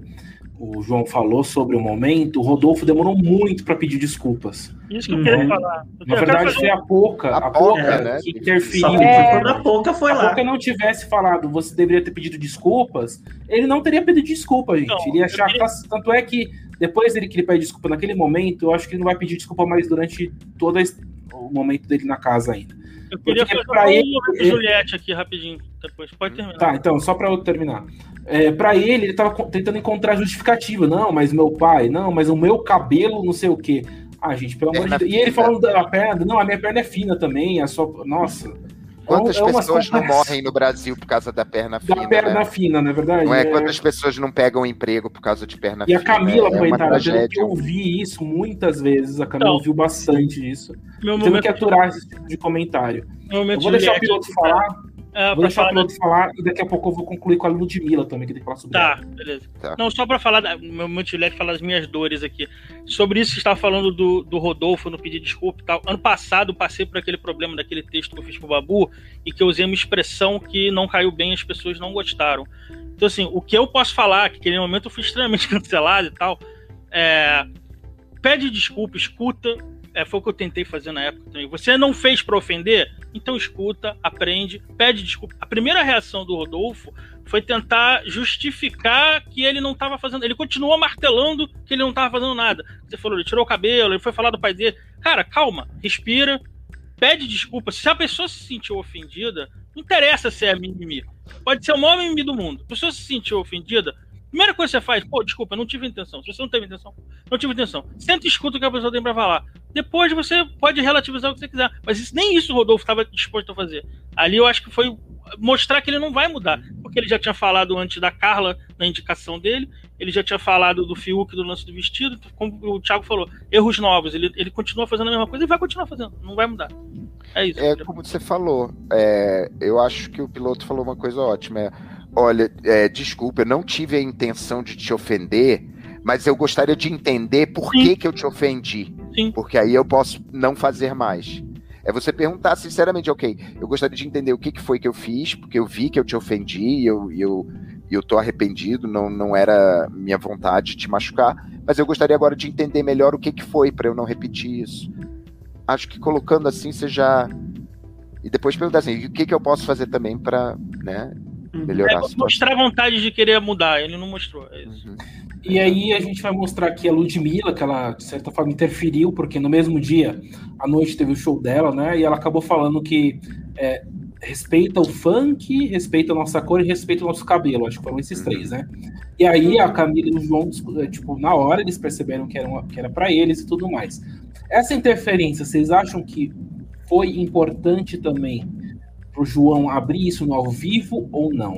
o João falou sobre o momento, o Rodolfo demorou muito para pedir desculpas. Isso que eu Uhum. queria falar. Eu Na verdade, foi a Pouca, A a, Pouca, Pouca né? que interferiu. É. a pouca foi Se a lá. Pouca não tivesse falado, você deveria ter pedido desculpas, ele não teria pedido desculpa, gente. Não, ele ia achar eu que tá- Tanto é que depois dele que ele pede desculpa naquele momento, eu acho que ele não vai pedir desculpa mais durante todo esse- o momento dele na casa ainda. Eu queria Porque fazer pra um ele- momento Juliette aqui rapidinho. Depois pode terminar. Tá, então, só pra eu terminar. É, para ele, ele tava tentando encontrar justificativa. Não, mas meu pai, não, mas o meu cabelo, não sei o quê. Ah, gente, pelo amor de Deus. E ele falando da perna, não, a minha perna é fina também, a sua. Nossa. Quantas É pessoas não morrem no Brasil por causa da perna Da fina? perna né? fina, não é verdade? Não é? É. Quantas pessoas não pegam emprego por causa de perna E a fina? Camila, é uma coitada, tendo que tragédia. ouvir isso muitas vezes. A Camila Não. ouviu bastante isso. Meu Tendo que aturar esse tipo de comentário. meu Eu vou deixar o piloto falar, É, vou deixar o falar piloto falar e daqui a pouco eu vou concluir com a Ludmilla também, que tem que falar sobre Tá, ela. beleza. Tá. Não, só pra falar, da, meu Juliette, falar das minhas dores aqui. Sobre isso que você estava falando do, do Rodolfo, no pedir desculpa e tal. Ano passado eu passei por aquele problema daquele texto que eu fiz pro Babu e que eu usei uma expressão que não caiu bem, as pessoas não gostaram. Então, assim, o que eu posso falar, que naquele momento eu fui extremamente cancelado e tal, é. Pede desculpa, escuta. É, foi o que eu tentei fazer na época também. Você não fez pra ofender? Então escuta, aprende, pede desculpa. A primeira reação do Rodolfo foi tentar justificar que ele não estava fazendo. Ele continuou martelando que ele não estava fazendo nada. Você falou, ele tirou o cabelo, ele foi falar do pai dele. Cara, calma, respira, pede desculpa. Se a pessoa se sentiu ofendida, não interessa se é mimimi. Pode ser o maior mimimi do mundo. A pessoa se sentiu ofendida. Primeira coisa que você faz, pô, desculpa, não tive intenção. Se você não teve intenção, não tive intenção. Senta e escuta o que a pessoa tem pra falar. Depois você pode relativizar o que você quiser. Mas isso, nem isso o Rodolfo estava disposto a fazer. Ali eu acho que foi mostrar que ele não vai mudar. Porque ele já tinha falado antes da Carla na indicação dele, ele já tinha falado do Fiuk do lance do vestido, como o Thiago falou, erros novos. Ele, ele continua fazendo a mesma coisa e vai continuar fazendo, não vai mudar. É isso. É como você falou. é, eu acho que o piloto falou uma coisa ótima. É, olha, é, desculpa, eu não tive a intenção de te ofender, mas eu gostaria de entender por Sim. que, que eu te ofendi. Sim. Porque aí eu posso não fazer mais. É você perguntar sinceramente, ok, eu gostaria de entender o que, que foi que eu fiz, porque eu vi que eu te ofendi e eu, eu, eu tô arrependido, não, não era minha vontade te machucar, mas eu gostaria agora de entender melhor o que, que foi para eu não repetir isso. Acho que colocando assim você já. E depois perguntar assim, o que, que eu posso fazer também para né, melhorar a É, mostrar vontade de querer mudar, ele não mostrou. É isso. Uhum. E aí a gente vai mostrar aqui a Ludmilla, que ela, de certa forma, interferiu, porque no mesmo dia, à noite, teve o show dela, né? E ela acabou falando que é, respeita o funk, respeita a nossa cor e respeita o nosso cabelo. Acho que foram esses três, né? E aí a Camila e o João, é, tipo, na hora eles perceberam que era, uma, que era para eles e tudo mais. Essa interferência, vocês acham que foi importante também pro João abrir isso no ao vivo ou não?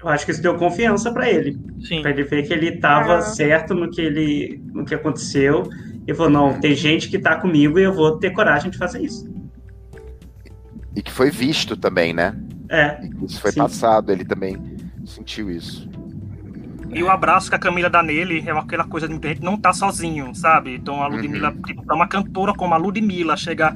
Eu acho que isso deu confiança para ele. Sim. Pra ele ver que ele estava Ah. certo no que ele no que aconteceu. E falou, não, tem gente que tá comigo e eu vou ter coragem de fazer isso. E que foi visto também, né? É, E que isso foi Sim. passado, ele também sentiu isso. E o abraço que a Camila dá nele é aquela coisa de muita gente não tá sozinho, sabe? Então a Ludmilla, tipo, pra uma cantora como a Ludmilla chegar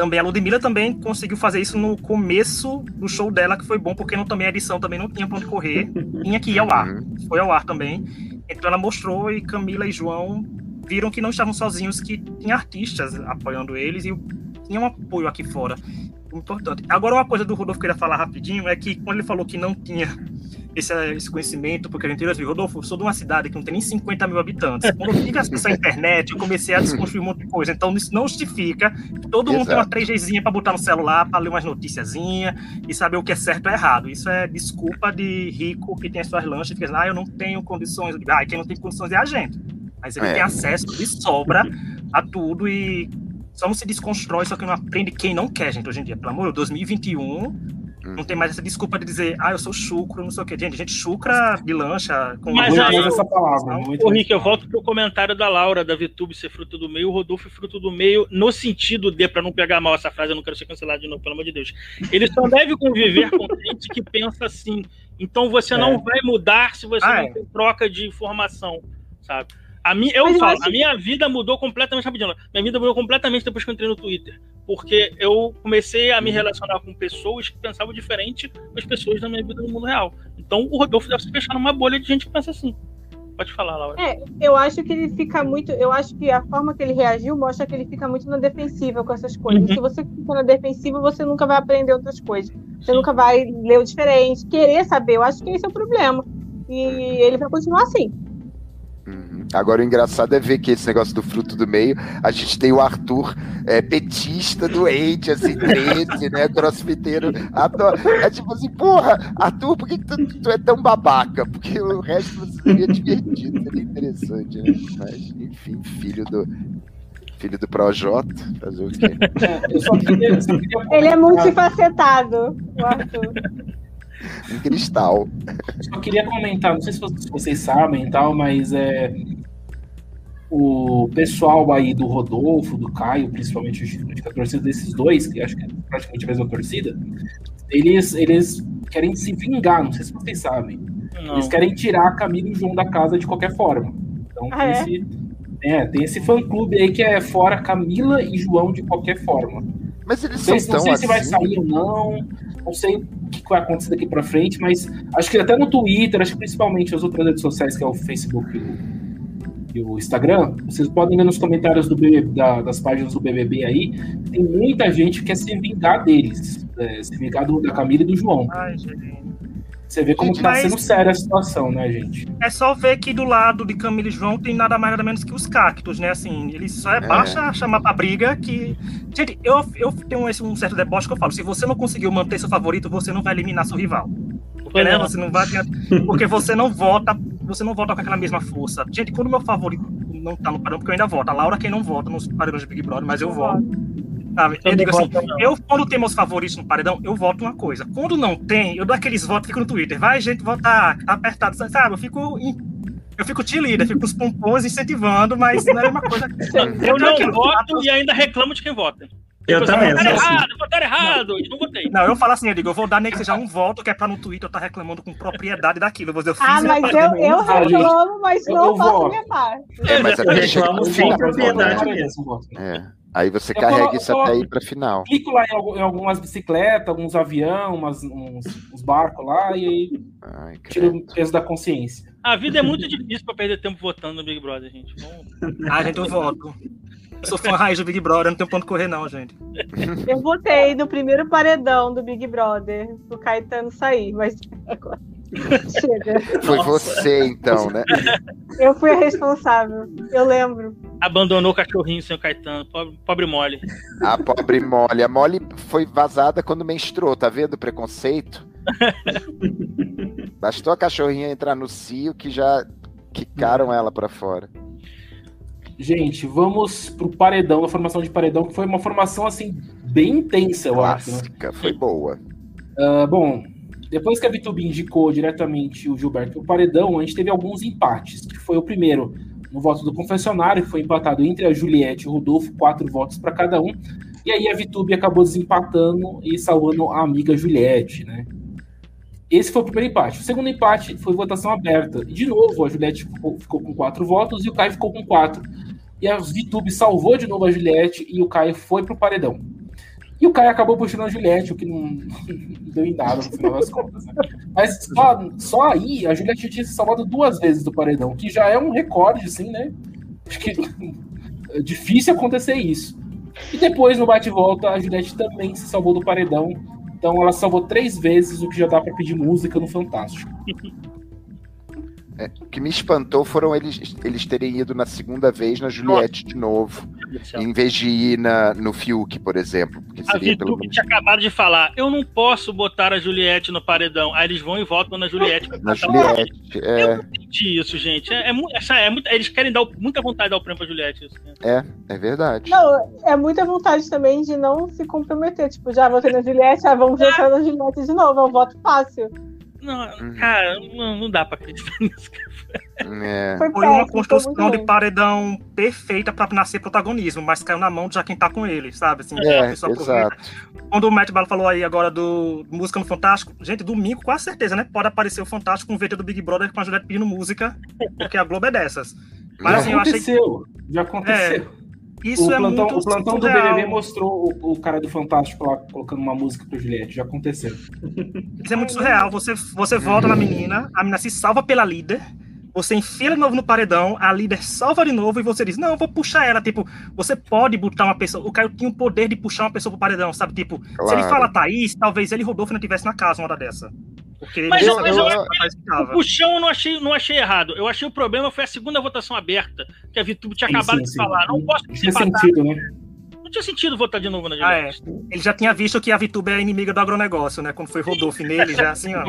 também, a Ludmilla também conseguiu fazer isso no começo do show dela, que foi bom, porque não, também a edição também não tinha pra onde correr, tinha que ir ao ar, Uhum. foi ao ar também. Então ela mostrou e Camila e João viram que não estavam sozinhos, que tinha artistas apoiando eles e tinha um apoio aqui fora. Importante. Agora, uma coisa do Rodolfo que eu queria falar rapidinho é que quando ele falou que não tinha esse, esse conhecimento, porque eu entendo assim, Rodolfo, sou de uma cidade que não tem nem 50 mil habitantes. Quando eu vi essa internet, eu comecei a desconstruir um monte de coisa. Então, isso não justifica. Todo Exato. mundo tem uma 3Gzinha para botar no celular, para ler umas noticiazinhas e saber o que é certo e errado. Isso é desculpa de rico que tem as suas lanchas e fica ah, eu não tenho condições. Ah, quem não tem condições é a gente. Mas ele é. tem acesso de sobra a tudo e só não se desconstrói, só que não aprende quem não quer, gente, hoje em dia. Pelo amor de 2021 Uhum. Não tem mais essa desculpa de dizer, ah, eu sou chucro, não sei o quê. Gente, a gente chucra, bilancha. Com Mas aí, eu, essa palavra, muito Rick, eu volto pro comentário da Laura, da VTube ser fruto do meio, o Rodolfo fruto do meio, no sentido de, para não pegar mal essa frase, eu não quero ser cancelado de novo, pelo amor de Deus. Ele só deve conviver com gente que pensa assim. Então você é. não vai mudar se você ah, não é. tem troca de informação, sabe? A minha, eu Mas falo, a minha vida mudou completamente, rapidinho, minha vida mudou completamente depois que eu entrei no Twitter. Porque eu comecei a me relacionar com pessoas que pensavam diferente das pessoas da minha vida no mundo real. Então o Rodolfo deve se fechar numa bolha de gente que pensa assim. Pode falar, Laura. É, eu acho que ele fica muito. Eu acho que a forma que ele reagiu mostra que ele fica muito na defensiva com essas coisas. Uhum. Se você fica na defensiva, você nunca vai aprender outras coisas. Você nunca vai ler o diferente, querer saber. Eu acho que esse é o problema. E ele vai continuar assim. Uhum. Agora o engraçado é ver que esse negócio do fruto do meio, a gente tem o Arthur é, petista doente, assim, 13, né? Crossfiteiro. Adora. É tipo assim, porra, Arthur, por que, que tu, tu é tão babaca? Porque o resto seria divertido, seria interessante, né? Mas, enfim, filho do. Filho do Projota, fazer o quê? É, queria, queria Ele é multifacetado, o Arthur. Um cristal. Só queria comentar, não sei se vocês- sabem e tal, mas é o pessoal aí do Rodolfo, do Caio, principalmente a torcida desses dois, que acho que é praticamente a mesma torcida, eles, eles querem se vingar, não sei se vocês sabem. Não. Eles querem tirar a Camila e o João da casa de qualquer forma. Então Ah, tem, é? esse, é, tem esse fã clube aí que é fora Camila e João de qualquer forma. Mas eles Não são sei, não tão sei assim. se vai sair ou não. Não sei que vai acontecer daqui pra frente, mas acho que até no Twitter, acho que principalmente as outras redes sociais, que é o Facebook e o, e o Instagram, vocês podem ver nos comentários do BBB da- das páginas do BBB aí, tem muita gente que quer se vingar deles, é, se vingar do- da Camila e do João. Ai, gente. Você vê como Gente, tá sendo séria a situação, né, gente? É só ver que do lado de Camila e João tem nada mais nada menos que os cactos, né? Assim, eles só é baixa chamar pra briga que. Gente, eu, eu tenho esse, um certo deboche que eu falo: se você não conseguiu manter seu favorito, você não vai eliminar seu rival. Porque, né, você não vai porque você não vota, você não vota com aquela mesma força. Gente, quando o meu favorito não tá no padrão, porque eu ainda voto. A Laura quem não vota nos paredões de Big Brother, mas eu voto. Sabe? Eu digo assim, eu quando tem meus favoritos no paredão, eu voto uma coisa. Quando não tem, eu dou aqueles votos, fico no Twitter. Vai, gente, votar, tá apertado, sabe? Eu fico em- eu fico te líder, fico com os pompons incentivando, mas não é a mesma coisa. Eu não voto e ainda reclamo de quem vota. Eu Tipo, também, eu Votaram assim. errado, votaram errado, e não votei. Não, eu falo assim, eu digo, eu vou dar nem que seja um voto, que é pra no Twitter eu estar reclamando com propriedade daquilo. Eu vou dizer, eu fiz Ah, mas eu, eu reclamo, mas eu- não eu faço minha parte. É, mas Eu até chegar reclamo final. propriedade Eu mesmo. É. Aí você Eu carrega colo- isso eu até ir pra final. Clico lá em, em algumas bicicletas, alguns aviões, umas- uns, uns barcos lá, e aí Ai, tiro o peso da consciência. A vida é muito difícil pra perder tempo votando no Big Brother, gente. Vamos- Ah, gente, eu voto. Sou fã raiz do Big Brother, não tenho ponto correr, não, gente. Eu votei no primeiro paredão do Big Brother, pro Caetano sair, mas agora. Chega. Foi Nossa. você, então, né? Eu fui a responsável. Eu lembro. Abandonou o cachorrinho, senhor Caetano. Pobre, pobre mole. A pobre Molly. A Molly foi vazada quando menstruou, tá vendo o preconceito? Bastou a cachorrinha entrar no cio que já quicaram ela pra fora. Gente, vamos pro paredão, a formação de paredão, que foi uma formação assim bem intensa, eu acho. Né? Clássica, foi boa. Ah, bom, depois que a Vitube indicou diretamente o Gilberto pro paredão, a gente teve alguns empates, que foi o primeiro no voto do confessionário, que foi empatado entre a Juliette e o Rodolfo, quatro votos para cada um. E aí a Vitube acabou desempatando e salvando a amiga Juliette, né? Esse foi o primeiro empate. O segundo empate foi votação aberta. De novo, a Juliette ficou, ficou com quatro votos e o Caio ficou com quatro. E a Vitube salvou de novo a Juliette e o Caio foi pro paredão. E o Caio acabou puxando a Juliette, o que não, deu em nada no final das contas. Né? Mas só, só aí a Juliette tinha se salvado duas vezes do paredão, que já é um recorde, assim, né? Acho que é difícil acontecer isso. E depois, no bate-volta, a Juliette também se salvou do paredão. Então ela salvou três vezes, o que já dá pra pedir música no Fantástico. É, o que me espantou foram eles, eles terem ido na segunda vez na Juliette de novo, em vez de ir na, no Fiuk, por exemplo. Porque A seria pelo menos tinha acabado de falar, eu não posso botar a Juliette no paredão. Aí eles vão e votam na Juliette. na Juliette. Eu É, não entendi isso, gente. É, é, é muito- eles querem dar muita vontade de dar o prêmio pra Juliette. Isso, né? é, é verdade. Não, é muita vontade também de não se comprometer. Tipo, já votei na Juliette, ah, vamos votar na Juliette de novo. É um voto fácil. Não, Uhum. cara, não, não dá pra acreditar nisso. cara. É, Foi Foi uma construção de paredão perfeita pra nascer protagonismo, mas caiu na mão de já quem tá com ele, sabe? Assim, é exato. Quando o Matt Bala falou aí agora do música no Fantástico, gente, domingo, com certeza, né? Pode aparecer o Fantástico com o VT do Big Brother com a Juliette pedindo música, porque a Globo é dessas. Mas já assim, eu achei aconteceu. Já aconteceu. Isso o é plantão, muito o plantão do. BBB mostrou o, o cara do Fantástico lá colocando uma música pra Juliette. Já aconteceu. Isso é muito surreal. Você, você vota na menina, a menina se salva pela líder, você enfia de novo no paredão, a líder salva de novo e você diz, não, eu vou puxar ela. Tipo, você pode botar uma pessoa. O Caio tinha o poder de puxar uma pessoa pro paredão, sabe? Tipo, se ele Claro. fala Thaís, talvez ele e Rodolfo não estivesse na casa uma hora dessa. Porque Mas ele eu- mas eu- Thaís O puxão eu não achei, não achei errado. Eu achei o problema foi a segunda votação aberta, que a Vitube tinha Sim, acabado sim, de sim. falar. Não posso Não tinha empatar. sentido, né? Não tinha sentido votar de novo na Ah, é. Juliette. Ele já tinha visto que a Vitube é inimiga do agronegócio, né? Quando foi Rodolfo nele, já assim, ó.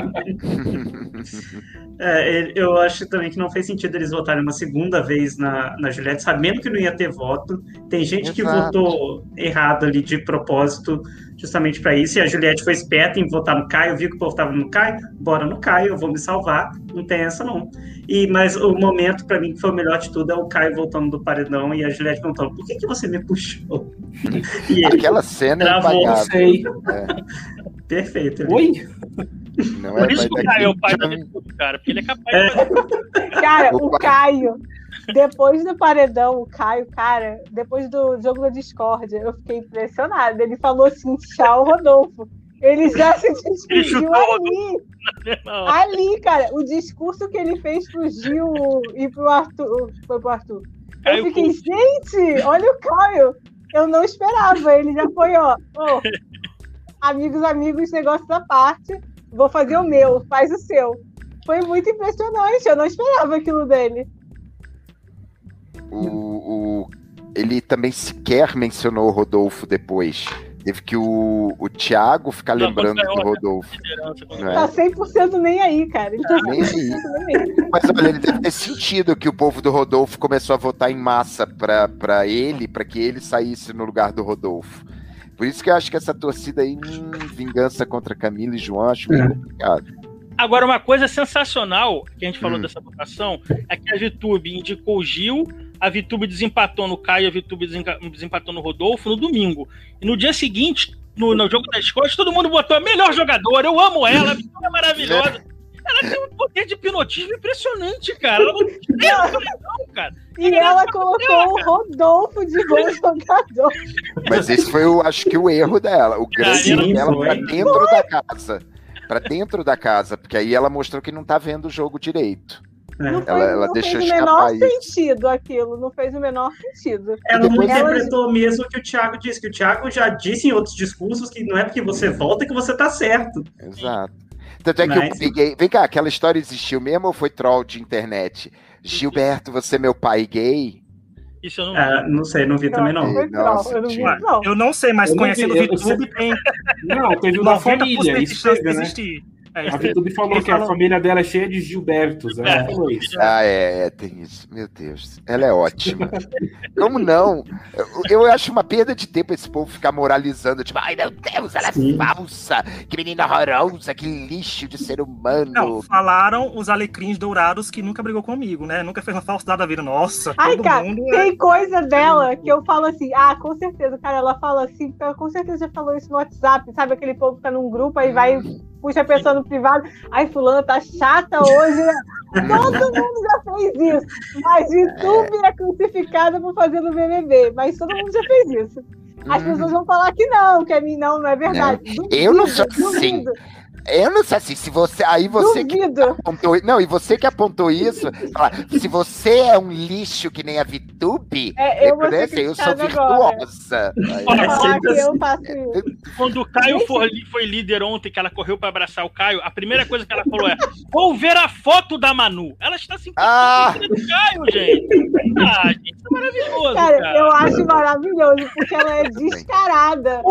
É, eu acho também que não fez sentido eles votarem uma segunda vez na, na Juliette, sabendo que não ia ter voto. Tem gente que Exato. votou errado ali de propósito, justamente para isso. E a Juliette foi esperta em votar no Caio, viu que o povo tava no Caio, bora no Caio, eu vou me salvar. Não tem essa, não. E, mas o momento, para mim, que foi o melhor de tudo é o Caio voltando do paredão e a Juliette perguntando: por que, que você me puxou? E ele, Aquela cena é Travou, impagável. sei. perfeito. ele- Oi? Não é, Por isso que o Caio é o pai da Vitube, cara. Porque ele é capaz de fazer Cara, O o Caio, depois do paredão, o Caio, cara, depois do jogo da discórdia, eu fiquei impressionada. Ele falou assim: tchau, Rodolfo. Ele já se despediu ali. Ali, cara, o discurso que ele fez pro Gil e pro Arthur. Foi pro Arthur. Eu Caio fiquei, com- gente, olha o Caio. Eu não esperava. Ele já foi, ó. ó, amigos, amigos, negócio da parte. Vou fazer o meu, faz o seu. Foi muito impressionante. Eu não esperava aquilo dele. o, o- ele também sequer mencionou o Rodolfo depois. Teve que o, o Thiago ficar Não, lembrando do Rodolfo. Não Tá é? 100% nem aí, cara. Ele tá Nem 100% nem aí. Mas olha, ele deve ter sentido que o povo do Rodolfo começou a votar em massa pra, pra ele, pra que ele saísse no lugar do Rodolfo. Por isso que eu acho que essa torcida aí, hum, vingança contra Camila e João, acho meio É. complicado. Agora, uma coisa sensacional que a gente falou Hum. dessa votação é que a Vitube indicou o Gil, a Vitube desempatou no Caio, a Vitube desempatou no Rodolfo no domingo. E no dia seguinte, no, no jogo das escolas, todo mundo botou a melhor jogadora, eu amo ela, a Vitube é maravilhosa. Ela tem um poder de hipnotismo impressionante, cara. Ela não não, cara. E ela colocou o Rodolfo de bom jogador. Mas esse foi, o, acho que, o erro dela. O grande erro dela foi. pra dentro da casa. Pra dentro da casa, porque aí ela mostrou que não tá vendo o jogo direito. É. Não, foi, Ela- ela não deixou fez o menor isso. sentido aquilo. Não fez o menor sentido. Ela não depois ela- interpretou mesmo o que o Thiago disse, que o Thiago já disse em outros discursos que não é porque você volta que você tá certo. Exato. Tanto é que eu Nice. peguei. Vem cá, aquela história existiu mesmo ou foi troll de internet? Gilberto, você é meu pai gay? Isso eu não Ah, não sei, não vi também não. Foi troll, Nossa, eu não vi, não. Eu não sei, mas Eu não conhecendo o vi, eu- eu VTube, tem Não, teve uma 90% família, isso chance de teve, né? existir. É, A VTube falou que a família dela é cheia de Gilbertos. Ela É. falou isso. Ah, é, é, tem isso. Meu Deus, ela é ótima. Como não? Eu, eu acho uma perda de tempo esse povo ficar moralizando, tipo, ai meu Deus, ela é Sim. falsa, que menina horrorosa, que lixo de ser humano. Não, falaram os alecrins dourados que nunca brigou comigo, né? Nunca fez uma falsidade da vida. Nossa, Ai, todo cara, mundo é tem coisa dela que eu falo assim, ah, com certeza, cara, ela fala assim, ela com certeza já falou isso no WhatsApp, sabe? Aquele povo fica num grupo, aí vai, puxa a pessoa no privado, ai, fulano tá chata hoje, né? Todo mundo já fez isso. Mas YouTube é crucificada por fazer no BBB, mas todo mundo já fez isso. As Uhum. pessoas vão falar que não, que é mim não, não é verdade. eu não sou Duvido, assim. Eu não sei assim, se você. Aí você que apontou. Não, e você que apontou isso, fala, se você é um lixo que nem a VTube, É, eu vou né, assim, eu sou virtuosa. Faço isso. Quando o Caio foi, foi líder ontem, que ela correu pra abraçar o Caio, a primeira coisa que ela falou é: Vou ver a foto da Manu. Ela está se Ah! importando do Caio, gente. Ah, gente, isso é maravilhoso, cara. Cara, eu acho maravilhoso, porque ela é descarada.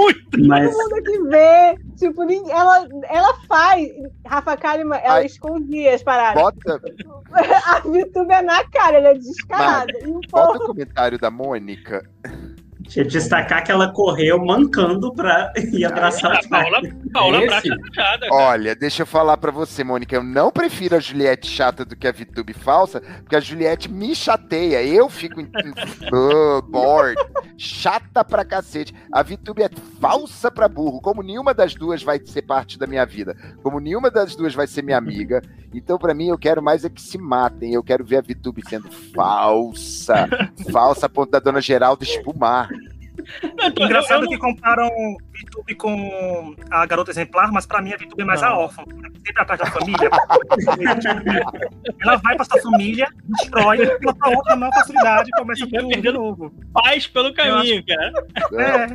Mas Todo mundo que vê, tipo, ela, ela faz. Rafa Kalimann, ela Ai. escondia as paradas. Bota, A VTube é na cara, ela é descarada. E o bota o comentário da Mônica. Tinha que destacar que ela correu mancando pra ir abraçar A Caio. Paula, Paula Esse? Cara. Olha, deixa eu falar pra você, Mônica. Eu não prefiro a Juliette chata do que a VTube falsa, porque a Juliette me chateia. Eu fico oh, bored. Chata pra cacete. A VTube é falsa pra burro. Como nenhuma das duas vai ser parte da minha vida. Como nenhuma das duas vai ser minha amiga. Então, pra mim, eu quero mais é que se matem. Eu quero ver a VTube sendo falsa. Falsa a ponto da dona Geralda espumar. Eu tô- Engraçado eu- eu que comparam VTube com a garota exemplar, mas pra mim a VTube é mais Não. a órfã. Sempre atrás da família. ela vai pra sua família, destrói, ela pra outra maior facilidade e começa tudo de novo. não- Paz pelo caminho, cara. É,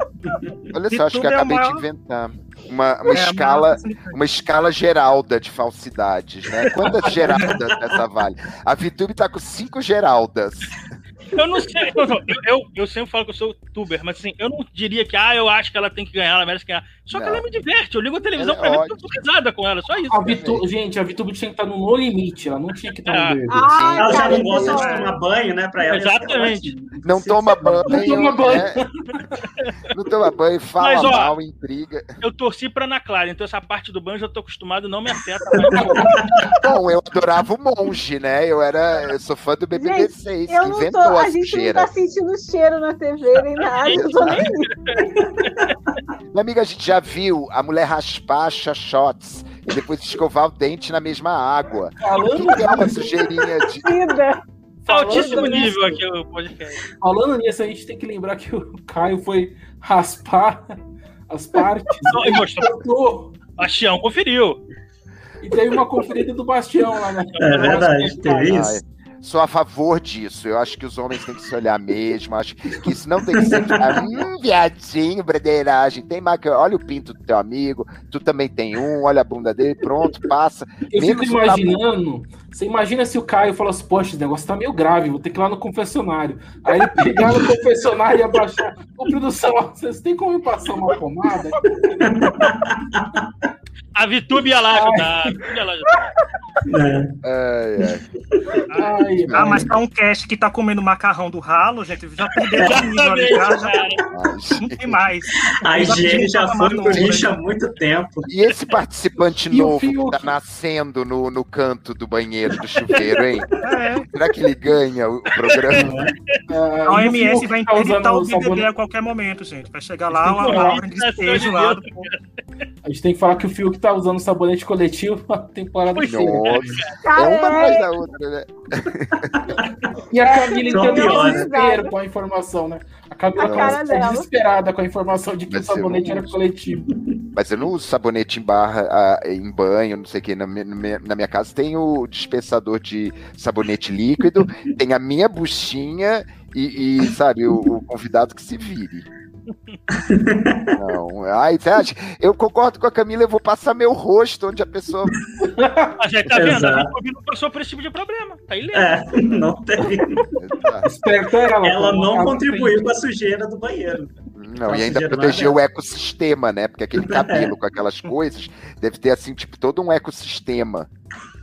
Olha só, acho que VTube é acabei de maior- inventar uma, uma é escala. uma escala geralda de falsidades, né? Quantas geraldas nessa vale? A VTube tá com cinco geraldas. Eu não sei. eu, eu, eu sempre falo que eu sou tuber, mas assim, eu não diria que, ah, eu acho que ela tem que ganhar, ela merece ganhar. Só que Não. ela me diverte. Eu ligo a televisão Ela pra é ver ótima. eu tô risada com ela, só isso. A Vitu... Gente, a VTube tinha que estar no No Limite, ela não tinha que estar Ah. no BBB. Ai, Ela já não gosta de não. tomar banho, né? Pra ela. Exatamente. Não toma banho. Não toma banho. né? Não toma banho, fala Mas, ó, mal, intriga. Eu torci pra Ana Clara, então essa parte do banho eu já tô acostumado, não me afeta. Bom, eu adorava o monge, né? Eu era. Eu sou fã do BBB6, Eu que não tô, inventou a a gente não sujeira. tá sentindo cheiro na TV nem nada. Eu tô nem Minha amiga, a gente já viu a mulher raspar shots e depois escovar o dente na mesma água. Falando, que que é uma sujeirinha de. Altíssimo nível aqui o podcast. falando nisso, a gente tem que lembrar que o Caio foi raspar as partes. Só- e mostrou. Mostrou. Bastião conferiu. E teve uma conferida do Bastião lá na É verdade, teve isso. Sou a favor disso. Eu acho que os homens têm que se olhar mesmo. Acho que isso não tem que ser. Ah, hum, viadinho, bradeiragem. Tem marca. Olha o pinto do teu amigo. Tu também tem um. Olha a bunda dele. Pronto, passa. Eu fico Menos o imaginando. Você imagina se o Caio falasse, poxa, esse negócio tá meio grave, vou ter que ir lá no confessionário. Aí ele pegar no confessionário e abaixar. Ô, produção, vocês têm como passar uma pomada? A Vitube ia lá ajudar. A Vitube ia lá ajudar. É. Ai, ai. Ai, Ah, mas pra um cast que tá comendo macarrão do ralo, gente, já perdeu o nível ali, já, não tem mais. A higiene já foi pro lixo há muito tempo. E esse participante E novo que tá nascendo no, no canto do banheiro do chuveiro, hein? É, Será que ele ganha o programa? Ah, a o OMS vai tá interditar o sabonete- BBB a qualquer momento, gente. Vai chegar lá, uma ordem de despejo lá. do- A gente tem que falar que o Fiuk tá usando sabonete coletivo a temporada. Nossa, é uma atrás da outra, né? E a Camila entendeu o desespero com a informação, né? A Camila tá desesperada com a informação de que Vai o sabonete era coletivo. Mas eu não uso sabonete em barra, ah, em banho, não sei o que. Na, minha- na minha- casa tem o dispensador de sabonete líquido, tem a minha buchinha e, e, sabe, o, o convidado que se vire. Não, ai, você acha? Eu concordo com a Camila, eu vou passar meu rosto onde a pessoa. Mas aí tá vendo? A não passou por esse tipo de problema. Tá aí É, não teve. Esperto ela. Ela não ela contribuiu com a sujeira do banheiro. Não, e ainda gerou protegeu o ecossistema, né? Porque aquele cabelo com aquelas coisas deve ter, assim, tipo, todo um ecossistema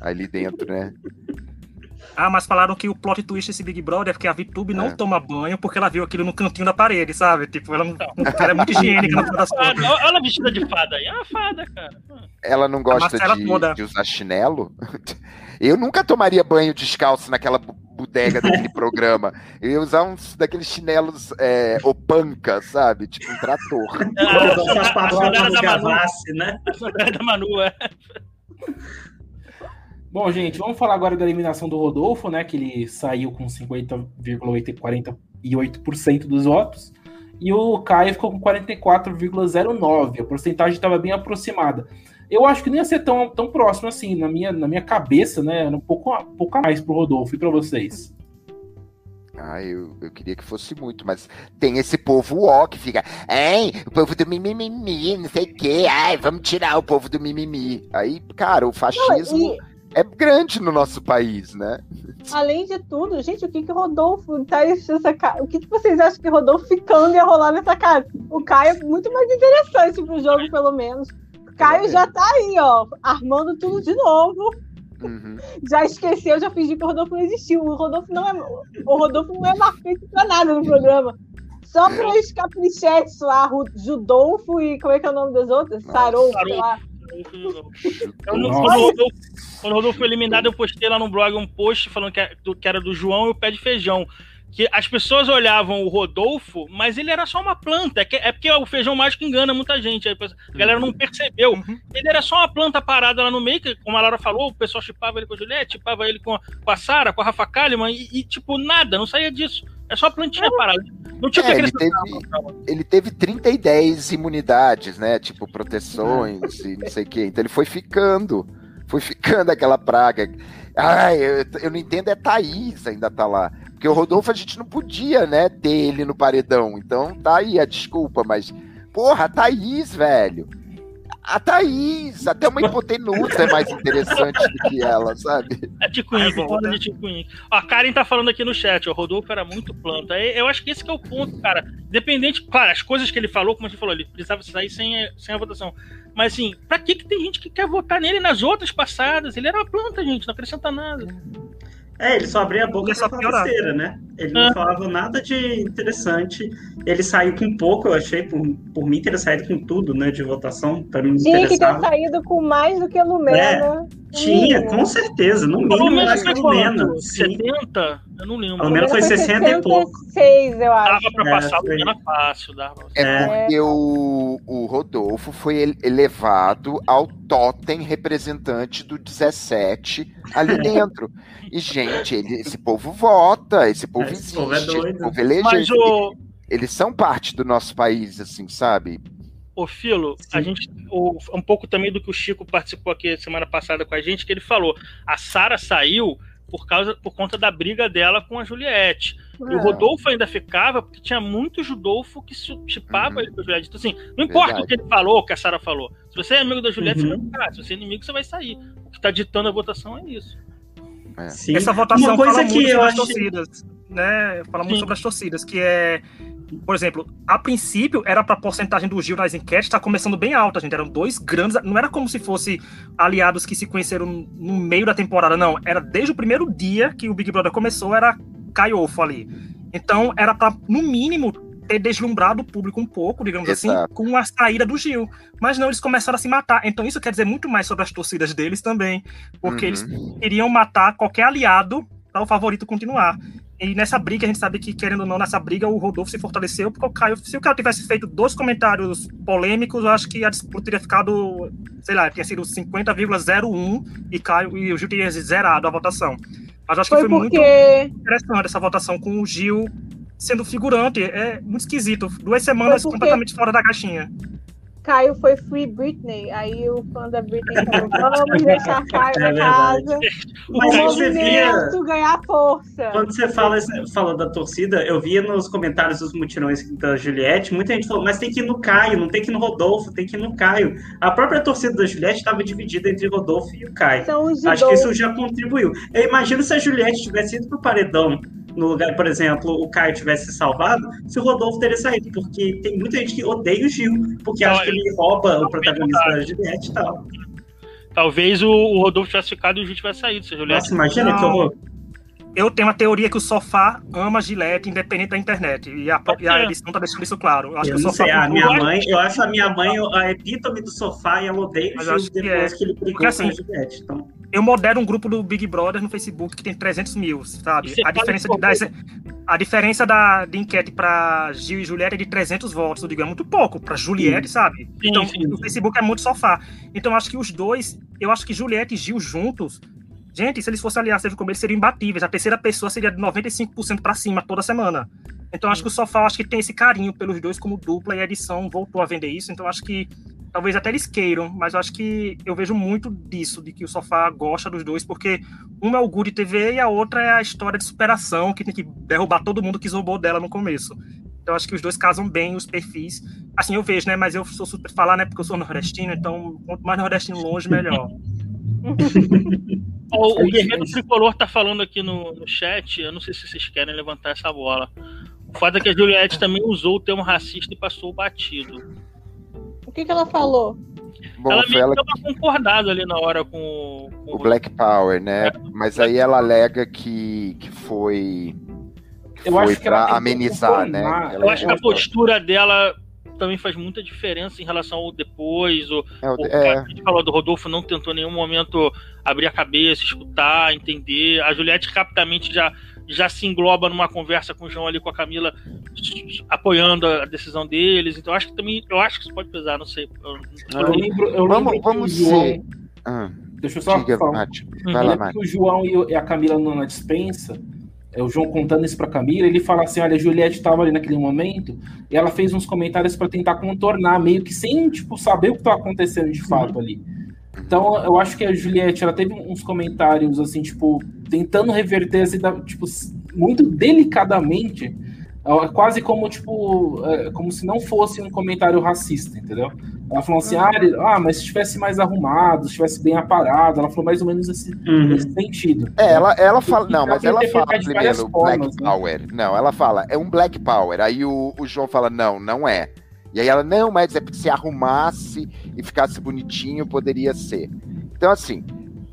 ali dentro, né? Ah, mas falaram que o plot twist desse Big Brother é que a VTube não É. toma banho porque ela viu aquilo no cantinho da parede, sabe? Tipo, ela, não, ela é muito higiênica no das contas. olha ela vestida de fada aí. É uma fada, cara. Ela não gosta de, de usar chinelo. Eu nunca tomaria banho descalço naquela bodega daquele programa. Eu ia usar uns daqueles chinelos é, opanca, sabe? Tipo um trator. Ah, Não a da galera da Manu. Gavassi, né? A galera da Manu, é. Bom, gente, vamos falar agora da eliminação do Rodolfo, né? Que ele saiu com 50,48% dos votos. E o Caio ficou com 44,09%. A porcentagem estava bem aproximada. Eu acho que nem ia ser tão, tão próximo assim. Na minha, na minha cabeça, né? Era um pouco, um pouco a mais pro Rodolfo e para vocês. Ah, eu, eu queria que fosse muito, mas tem esse povo ó que fica, hein, o povo do mimimi, não sei o quê, ai, vamos tirar o povo do mimimi. Aí, cara, o fascismo E, é grande no nosso país, né? além de tudo, gente, o que que Rodolfo tá essa ca- O que, que vocês acham que Rodolfo ficando ia rolar nessa casa? O Caio é muito mais interessante pro jogo, pelo menos. O Caio já tá aí, ó, armando tudo de novo. Uhum. Já esqueceu, já fingiu que o Rodolfo não existiu. O Rodolfo não é, o Rodolfo não é marcante pra nada no programa. Só pros caprichetes lá, Judolfo e como é que é o nome das outras? Sarolfo. sei lá. Nossa. quando, o Rodolfo, quando o Rodolfo foi eliminado, eu postei lá no blog um post falando que era do, que era do João e o pé de feijão. Que as pessoas olhavam o Rodolfo, mas ele era só uma planta. É, que- é porque o feijão mágico engana muita gente. A galera não percebeu. Uhum. Ele era só uma planta parada lá no meio, que, como a Laura falou, o pessoal chipava ele com a Juliette, chipava ele com a, com a Sara, com a Rafa Kalimann, e, e, tipo, nada, não saía disso. É só a plantinha parada. Não tinha É, ele teve, ele teve 30 e 10 imunidades, né? Tipo, proteções e não sei o quê. Então ele foi ficando. Foi ficando aquela praga. Ai, eu, eu não entendo, é Thaís ainda tá lá. Porque o Rodolfo a gente não podia, né, ter ele no paredão. Então tá aí a desculpa, mas. Porra, Thaís, velho. A Thaís, até uma hipotenusa é mais interessante do que ela, sabe? É Tico Inc, Ai, fora volta. de. Ó, a Karen tá falando aqui no chat, o Rodolfo era muito planta. É, Eu acho que esse que é o ponto, cara. Dependente, claro, as coisas que ele falou, como a gente falou, ele precisava sair sem, a- sem a votação. Mas assim, pra que, que tem gente que quer votar nele nas outras passadas? Ele era uma planta, gente, não acrescenta nada. É, ele só abria a boca só pra besteira, né? Ele não Ah. falava nada de interessante. Ele saiu com pouco, eu achei, por, por mim, ter saído com tudo, né, de votação. Pra mim, não Tinha que ter saído com mais do que a Lumena. Tinha, Mínimo. com certeza. No mínimo, mais que a? Lumena. Sim. 70? Eu não lembro. Pelo menos foi 60 e pouco. 66, eu acho. Dava pra É, passar a foi. Lumena fácil, dava. É É. porque o, o Rodolfo foi ele- elevado ao totem representante do 17 ali dentro. E, gente, ele- esse povo vota, esse povo Esse existe, povo é doido. esse povo elege. Mas, o, Eles são parte do nosso país, assim, sabe? Ô, Filo, a Sim. gente. o- um pouco também do que o Chico participou aqui semana passada com a gente, que ele falou. A Sara saiu por causa por conta da briga dela com a Juliette. E o É. Rodolfo ainda ficava porque tinha muito Judolfo que chipava Uhum. ele com a Juliette. Então, assim, não importa Verdade. o que ele falou, o que a Sara falou. Se você é amigo da Juliette, Uhum. você vai ficar. Se você é inimigo, você vai sair. O que tá ditando a votação é isso. Sim. Essa votação Uma coisa fala que muito sobre as achei- torcidas, né? Fala muito Sim. sobre as torcidas, que é, por exemplo, a princípio era para a porcentagem do Gil nas enquetes estar começando bem alta, gente. Eram dois grandes, não era como se fosse aliados que se conheceram no meio da temporada, não. Era desde o primeiro dia que o Big Brother começou, era Caiofo ali. Então era para no mínimo ter deslumbrado o público um pouco, digamos assim, Exato. com a saída do Gil. Mas não, eles começaram a se matar. Então isso quer dizer muito mais sobre as torcidas deles também, porque Uhum. eles queriam matar qualquer aliado para o favorito continuar. E nessa briga, a gente sabe que, querendo ou não, nessa briga, o Rodolfo se fortaleceu, porque o Caio, se o Caio tivesse feito dois comentários polêmicos, eu acho que a disputa teria ficado, sei lá, tinha sido 50,01 e Caio e o Gil teria zerado a votação. Mas eu acho que Foi foi, muito porque. interessante essa votação com o Gil sendo figurante. É muito esquisito. Duas semanas porque- completamente fora da caixinha. Caio foi Free Britney. Aí o fã da Britney falou: vamos deixar Caio na É casa. Mas o você via. movimento ganhar força. Quando você fala, fala da torcida, eu via nos comentários dos mutirões da Juliette, muita gente falou, mas tem que ir no Caio, não tem que ir no Rodolfo, tem que ir no Caio. A própria torcida da Juliette estava dividida entre Rodolfo e o Caio. São os de Acho que isso já contribuiu. Eu imagino se a Juliette tivesse ido pro paredão, no lugar, por exemplo, o Caio tivesse se salvado, se o Rodolfo teria saído, porque tem muita gente que odeia o Gil, porque Não, acha que ele- rouba o protagonista da Juliette e tal. Talvez o, o Rodolfo tivesse ficado e o Gil tivesse saído. Se a Juliette Nossa, imagina Não. que horror. Eu tenho uma teoria que o sofá ama Gillette, independente da internet. E a, e a edição tá deixando isso claro. Eu acho Eu que o não sofá. sei, a minha eu acho- mãe, eu acho a minha mãe a epítome do sofá e ela odeia o Mas Gil acho que depois é. que ele brigou Porque, assim, a Juliette. Então, Eu modero um grupo do Big Brother no Facebook que tem 300 mil, sabe? A diferença, de das- a diferença da, de enquete para Gil e Juliette é de 300 votos. Eu digo, é muito pouco. Para Juliette, sabe? Sim, então, sim. o Facebook é muito sofá. Então, acho que os dois, eu acho que Juliette e Gil juntos. Gente, se eles fossem aliados teve como eles seriam imbatíveis. A terceira pessoa seria de 95% para cima toda semana. Então, acho que o Sofá acho que tem esse carinho pelos dois como dupla e a edição voltou a vender isso. Então, acho que talvez até eles queiram, mas eu acho que eu vejo muito disso, de que o Sofá gosta dos dois, porque uma é o Good TV e a outra é a história de superação, que tem que derrubar todo mundo que zombou dela no começo. Então, eu acho que os dois casam bem os perfis. Assim, eu vejo, né? Mas eu sou super falar, né? Porque eu sou nordestino, então quanto mais nordestino longe, melhor. Ó, É o Guerreiro. Tricolor tá falando aqui no, no chat, eu não sei se vocês querem levantar essa bola. O fato é que a Juliette também usou o termo racista e passou batido. O que, que ela falou? Bom, ela foi meio ela que tava concordada ali na hora com, com o Black Power, né? Mas aí ela alega que, que foi, que Eu foi acho que ela pra tentou amenizar, né? Eu acho que a postura dela também faz muita diferença em relação ao depois. O, é, o- o é, a gente falou do Rodolfo não tentou em nenhum momento abrir a cabeça, escutar, entender. A Juliette rapidamente já, já se engloba numa conversa com o João ali com a Camila, apoiando a decisão deles. Então acho que também, eu acho que isso pode pesar, não sei. Eu- Ah, Eu lembro, eu Vamos- lembro que vamos o João, ser- ah, Deixa eu só diga, falar. Mate. Uhum. Vai Eu lá, lembro Mate. que o João e a Camila na dispensa, é, o João contando isso pra Camila, ele fala assim: olha, a Juliette estava ali naquele momento, e ela fez uns comentários pra tentar contornar, meio que sem, tipo, saber o que estava acontecendo de fato ali. Então, eu acho que a Juliette, ela teve uns comentários, assim, tipo, tentando reverter, assim, da- tipo, muito delicadamente, é, quase como, tipo, é, como se não fosse um comentário racista, entendeu? Ela falou assim, ah, ele- ah, mas se estivesse mais arrumado, se estivesse bem aparado, ela falou mais ou menos esse, Uhum. nesse sentido. É, ela, ela fala. Não, mas ela fala primeiro formas, Black né? Power. Não, ela fala, é um Black Power. Aí o, o João fala, não, não é. E aí ela, não, mas é porque se arrumasse e ficasse bonitinho, poderia ser. Então, assim,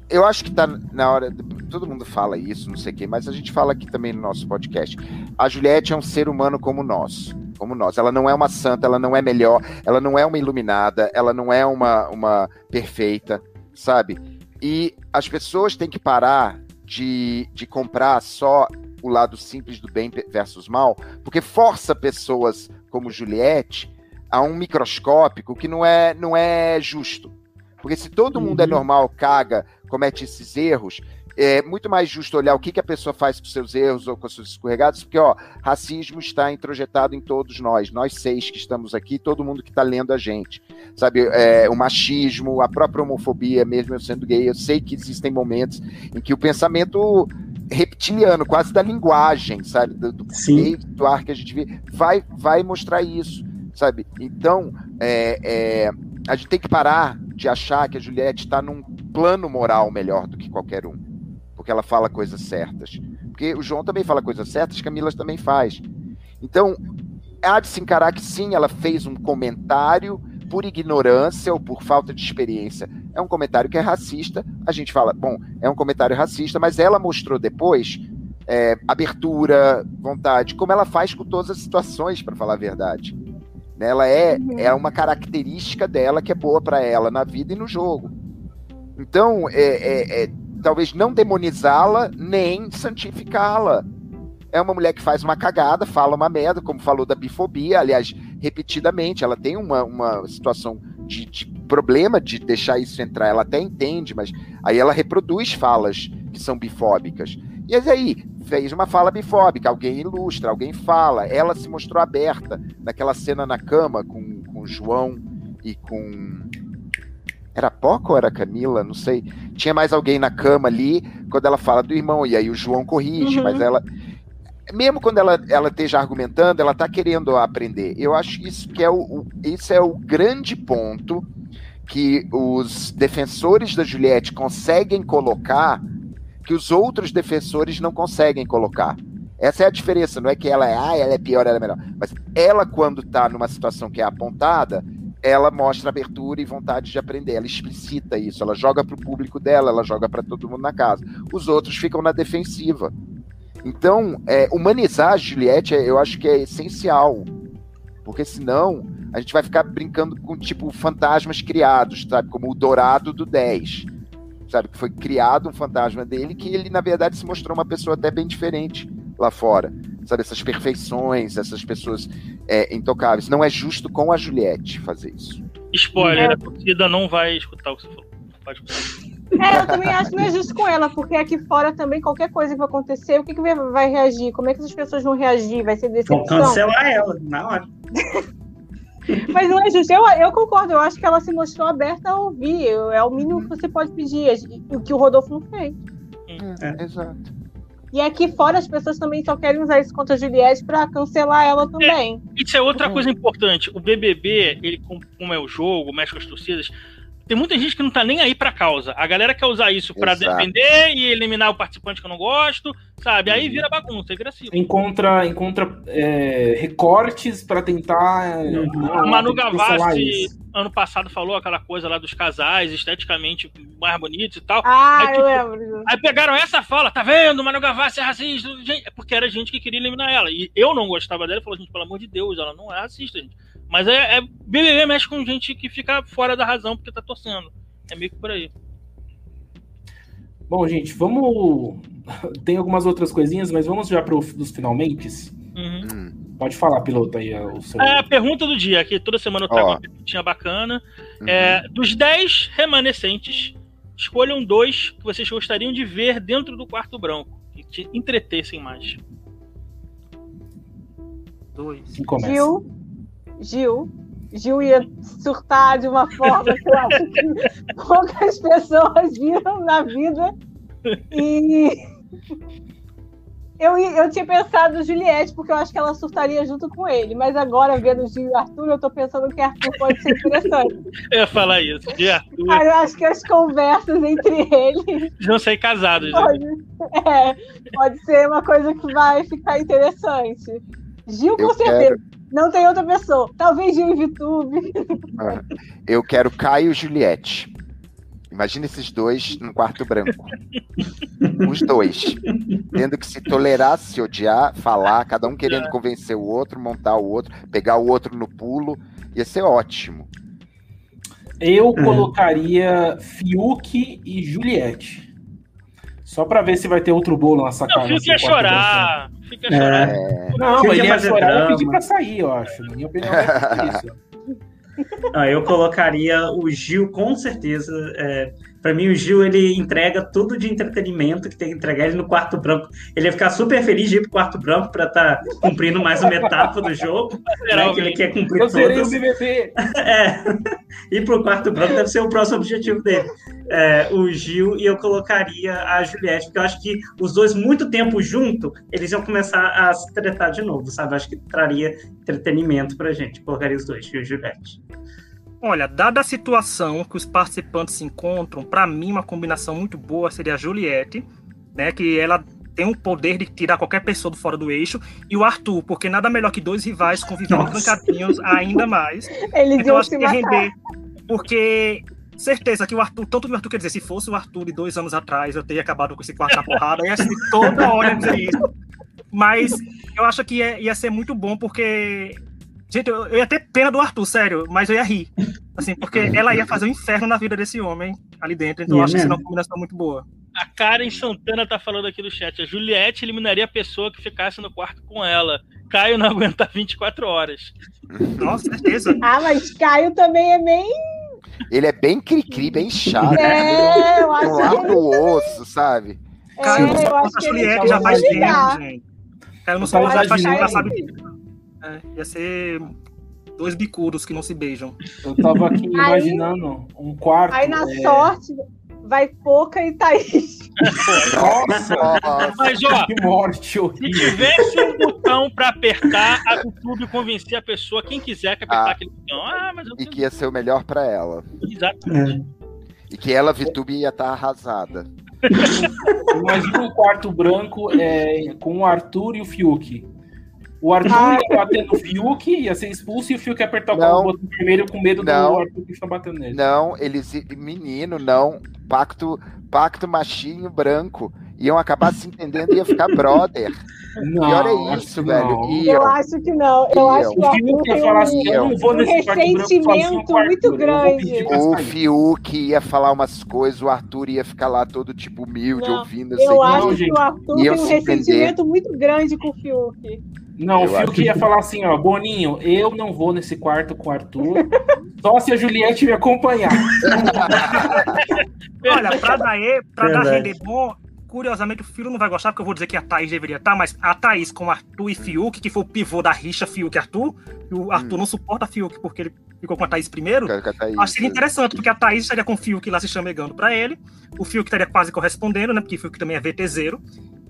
eu acho que tá na hora. Todo mundo fala isso, não sei o quê, mas a gente fala aqui também no nosso podcast. A Juliette é um ser humano como nós. Como nós. Ela não é uma santa, ela não é melhor, ela não é uma iluminada, ela não é uma, uma perfeita, sabe? E as pessoas têm que parar de, de comprar só o lado simples do bem versus mal, porque força pessoas como Juliette a um microscópico que não é, não é justo. Porque se todo mundo é Uhum. normal, caga, comete esses erros, é muito mais justo olhar o que, que a pessoa faz com seus erros ou com seus escorregados, porque ó, racismo está introjetado em todos nós, nós seis que estamos aqui, todo mundo que está lendo a gente. Sabe, é, o machismo, a própria homofobia, mesmo eu sendo gay, eu sei que existem momentos em que o pensamento reptiliano, quase da linguagem, sabe, do, do do ar que a gente vê, vai, vai mostrar isso, sabe? Então, é, é, a gente tem que parar de achar que a Juliette está num plano moral melhor do que qualquer um, porque ela fala coisas certas. Porque o João também fala coisas certas, Camila também faz. Então, há de se encarar que sim, ela fez um comentário por ignorância ou por falta de experiência. É um comentário que é racista. A gente fala, bom, é um comentário racista, mas ela mostrou depois é, abertura, vontade, como ela faz com todas as situações, para falar a verdade. Ela é, Uhum. é uma característica dela que é boa para ela na vida e no jogo. Então, é, é- é, talvez não demonizá-la nem santificá-la. É uma mulher que faz uma cagada, fala uma merda, como falou da bifobia, aliás, repetidamente. Ela tem uma, uma situação de, de problema de deixar isso entrar. Ela até entende, mas aí ela reproduz falas que são bifóbicas. E aí, fez uma fala bifóbica, alguém ilustra, alguém fala. Ela se mostrou aberta naquela cena na cama com, com o João e com. Poca ou era Camila? Não sei. Tinha mais alguém na cama ali, quando ela fala do irmão, e aí o João corrige, Uhum. mas ela. Mesmo quando ela, ela esteja argumentando, ela está querendo aprender. Eu acho isso que é o, o, esse é o grande ponto que os defensores da Juliette conseguem colocar que os outros defensores não conseguem colocar. Essa é a diferença, não é que ela é, ah, ela é pior, ela é melhor. Mas ela, quando está numa situação que é apontada, ela mostra abertura e vontade de aprender. Ela explicita isso, ela joga para o público dela, ela joga para todo mundo na casa. Os outros ficam na defensiva. Então, é, humanizar a Juliette, é, eu acho que é essencial. Porque senão a gente vai ficar brincando com, tipo, fantasmas criados, sabe? Como o Dourado do 10. Sabe? Que foi criado um fantasma dele que ele, na verdade, se mostrou uma pessoa até bem diferente lá fora. Sabe? Essas perfeições, essas pessoas é, intocáveis. Não é justo com a Juliette fazer isso. Spoiler, É. a torcida não vai escutar o que você falou. Pode. É, eu também acho que não é justo com ela, porque aqui fora também qualquer coisa que vai acontecer, o que, que vai- reagir? Como é que essas pessoas vão reagir? Vai ser decepção? cancelar ela, na hora. Mas não é justo. Eu, eu concordo, eu acho que ela se mostrou aberta a ouvir. É o mínimo que você pode pedir, o que o Rodolfo não fez. É. Exato. E aqui fora as pessoas também só querem usar isso contra a Juliette pra cancelar ela também. Isso é outra Hum. coisa importante. O BBB, ele, com- como é o jogo, mexe com as torcidas, tem muita gente que não tá nem aí pra causa. A galera quer usar isso pra Exato. defender e eliminar o participante que eu não gosto, sabe? Aí Uhum. vira bagunça, aí vira circo. Encontra, encontra é, recortes para tentar. Uhum. ah, O Manu Gavassi, ano passado, falou aquela coisa lá dos casais, esteticamente mais bonitos e tal. Ah, Aí, eu tipo, lembro. Aí pegaram essa fala, tá vendo? Manu Gavassi é racista. Gente, é porque era gente que queria eliminar ela. E eu não gostava dela. Falou, gente, pelo amor de Deus, ela não é racista, gente. Mas é, é BBB mexe com gente que fica fora da razão porque tá torcendo. É meio que por aí. Bom, gente, vamos. Tem algumas outras coisinhas, mas vamos já para os finalmente. Uhum. Hum, Pode falar, piloto, aí o seu. É a pergunta do dia, que toda semana eu trago Ó. uma perguntinha bacana. uhum. É, dos 10 remanescentes, escolham dois que vocês gostariam de ver dentro do quarto branco. Que te entretessem mais. Dois. Quem começa? Gil. Gil. Gil ia surtar de uma forma que eu acho que poucas pessoas viram na vida. E eu, eu tinha pensado Juliette, porque eu acho que ela surtaria junto com ele. Mas agora, vendo Gil e Arthur, eu tô pensando que Arthur pode ser interessante. Eu ia falar isso. De Arthur, Aí eu acho que as conversas entre eles vão sair casados. né? pode, é, pode ser uma coisa que vai ficar interessante. Gil, com Eu certeza. Não tem outra pessoa. Talvez Gil e Vitube. Ah, Eu quero Caio e Juliette. Imagina esses dois num quarto branco. Os dois. Tendo que se tolerar, se odiar, falar, cada um querendo convencer o outro, montar o outro, pegar o outro no pulo. Ia ser ótimo. Eu colocaria Fiuk e Juliette. Só pra ver se vai ter outro bolo na Não, sacada. o Fiuk ia nessa quarta chorar. Fica É. chorar. É, Não, ele ia chorar e pedir pra sair, eu acho. Na minha opinião, é isso. Ah, eu colocaria o Gil com certeza. É, para mim, o Gil ele entrega tudo de entretenimento que tem que entregar ele no quarto branco. Ele ia ficar super feliz de ir pro quarto branco para estar cumprindo mais uma etapa do jogo, né, que ele quer cumprir Eu serei o todas. BBB. É, ir pro quarto branco deve ser o próximo objetivo dele. É, o Gil e eu colocaria a Juliette, porque eu acho que os dois, muito tempo junto, eles iam começar a se tretar de novo, sabe? Eu acho que traria entretenimento pra gente. Colocaria os dois, Gil e Juliette. Olha, dada a situação que os participantes se encontram, para mim uma combinação muito boa seria a Juliette, né, que ela tem o poder de tirar qualquer pessoa do fora do eixo, e o Arthur, porque nada melhor que dois rivais convivendo trancadinhos ainda mais. Eles Então eu iam acho se que matar. render, porque certeza que o Arthur, tanto o Arthur quer dizer, se fosse o Arthur de dois anos atrás, eu teria acabado com esse quarto na porrada, ia ser toda hora dizer isso. Mas eu acho que ia, ia ser muito bom, porque. Gente, eu, eu ia ter pena do Arthur, sério, mas eu ia rir. Assim, porque ela ia fazer um inferno na vida desse homem ali dentro. Então eu acho que isso é mesmo. uma combinação muito boa. A Karen Santana tá falando aqui no chat. A Juliette eliminaria a pessoa que ficasse no quarto com ela. Caio não aguenta 24 horas. Nossa, certeza. Ah, mas Caio também é bem. Ele é bem cri-cri, bem chato. É, eu Do acho lado do osso, sabe? é, Caio eu só acho a que ele Juliette já faz tempo, gente. Caio não Só faz tempo, já sabe. É, ia ser Dois bicudos que não se beijam. Eu tava aqui imaginando um quarto. Aí na é, sorte, vai Poca e Thaís. Nossa, Mas, ó, que morte se horrível. tivesse um botão pra apertar, a YouTube convencer a pessoa, quem quiser que apertar Ah. aquele botão. Ah, mas eu E que ia ser o melhor pra ela. Exatamente. E que ela, Vitube, ia estar arrasada. Imagina um quarto branco é, com o Arthur e o Fiuk. O Arthur Ah. ia bater no Fiuk, ia ser expulso e o Fiuk ia apertar Não. o botão vermelho com medo Não. do Arthur que está batendo nele. Não, eles. Menino, não. Pacto, pacto machinho branco. Iam acabar se entendendo e ia ficar brother. Não, Pior é isso, velho. Eu Eu- acho que não. Eu eu- acho que o O Arthur Fiuk ia tem falar um, assim: eu não vou um nesse sozinho ressentimento muito grande. O. Fiuk ia falar umas coisas, o Arthur ia ficar lá todo tipo humilde, Não, ouvindo. Eu acho que o Arthur tem um ressentimento muito grande com o Fiuk. Não, Eu o Fiuk acho ia falar assim, ó, Boninho, eu não vou nesse quarto com o Arthur, só se a Juliette me acompanhar. Olha, pra dar, pra dar render bom, curiosamente o filho não vai gostar, porque eu vou dizer que a Thaís deveria estar, mas a Thaís com Arthur e Fiuk, que foi o pivô da rixa Fiuk e Arthur, e o Arthur não suporta Fiuk porque ele ficou com a Thaís primeiro. A- Thaís. Acho seria interessante, porque a Thaís estaria com o Fiuk lá se chamegando pra ele, o Fiuk estaria quase correspondendo, né? Porque o Fiuk também é VTZero.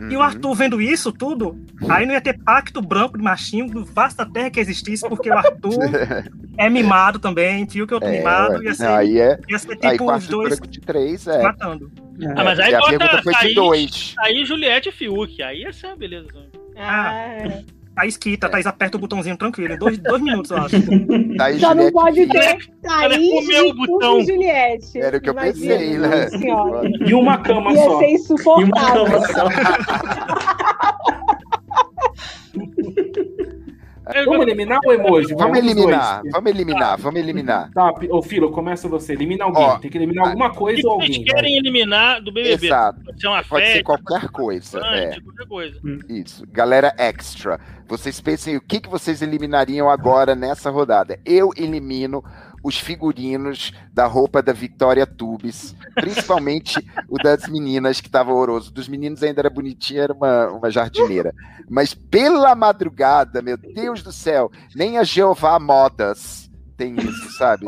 E o Uhum. Arthur vendo isso tudo, aí não ia ter pacto branco de machinho do vasta terra que existisse, porque o Arthur é mimado também, Fiuk é outro É, mimado, ia ser, Não, aí é. ia ser Aí tipo quarto os dois branco de três, é. matando. Ah, mas aí e a bota pergunta foi de Thaís- dois. Aí Juliette e Fiuk, aí ia ser uma beleza. também. Ah, Thaís quita, É. Thaís aperta o botãozinho tranquilo, em dois, dois minutos, eu acho. Daí só não Juliette pode Fiuk. ter Thaís, Arthur botão. e Juliette. Era o que eu Imagina, pensei, né? nossa senhora. E uma cama Ia só. ser E uma insuportável. cama só. Vamos eliminar o emoji? Vamos eliminar, dois. vamos eliminar, vamos eliminar. Tá, ô Filo, começa você. Elimina alguém. Ó, Tem que eliminar alguma O coisa que ou vocês alguém. querem eliminar do BBB? Exato. Pode ser uma Pode ser festa, qualquer coisa. É, qualquer coisa. isso. Galera extra. Vocês pensem o que, que vocês eliminariam agora nessa rodada. Eu elimino os figurinos da roupa da Victoria Tubes, principalmente o das meninas, que tava horroroso. Dos meninos ainda era bonitinho, era uma, uma jardineira. Mas pela madrugada, meu Deus do céu, nem a Jeová Modas tem isso, sabe?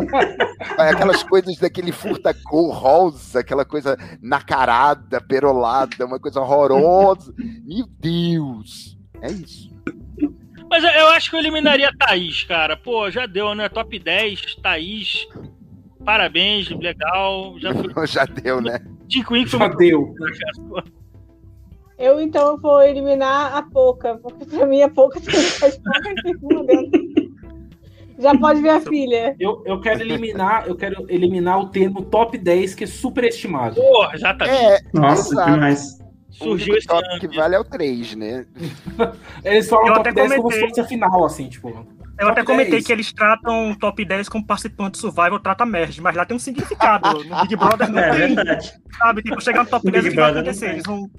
Aquelas coisas daquele furta-cor rosa, aquela coisa nacarada, perolada, uma coisa horrorosa. Meu Deus! É isso. Mas eu- acho que eu eliminaria a Thaís, cara. Pô, já deu, né? Top 10, Thaís. Parabéns, legal. Já foi Já deu, né? de Queen foi Já deu. cara. Eu então vou eliminar a Poca, porque pra mim a Poca tem mais pouca dentro. Já pode ver a filha. Eu, eu quero eliminar, eu quero eliminar o termo top 10, que é superestimado. Porra, exatamente. É, Nossa, Exato. demais. O Surgiu esse top que vale é o 3, né? Eles falam Eu top até 10 como se comentei. fosse a final, assim, tipo. Eu até comentei 10. que eles tratam o top 10 como participante Survival trata merge, mas lá tem um significado. No Big Brother não É tem, verdade. sabe? Tipo, chegar no top No 10, o que vai acontecer? Eles vão,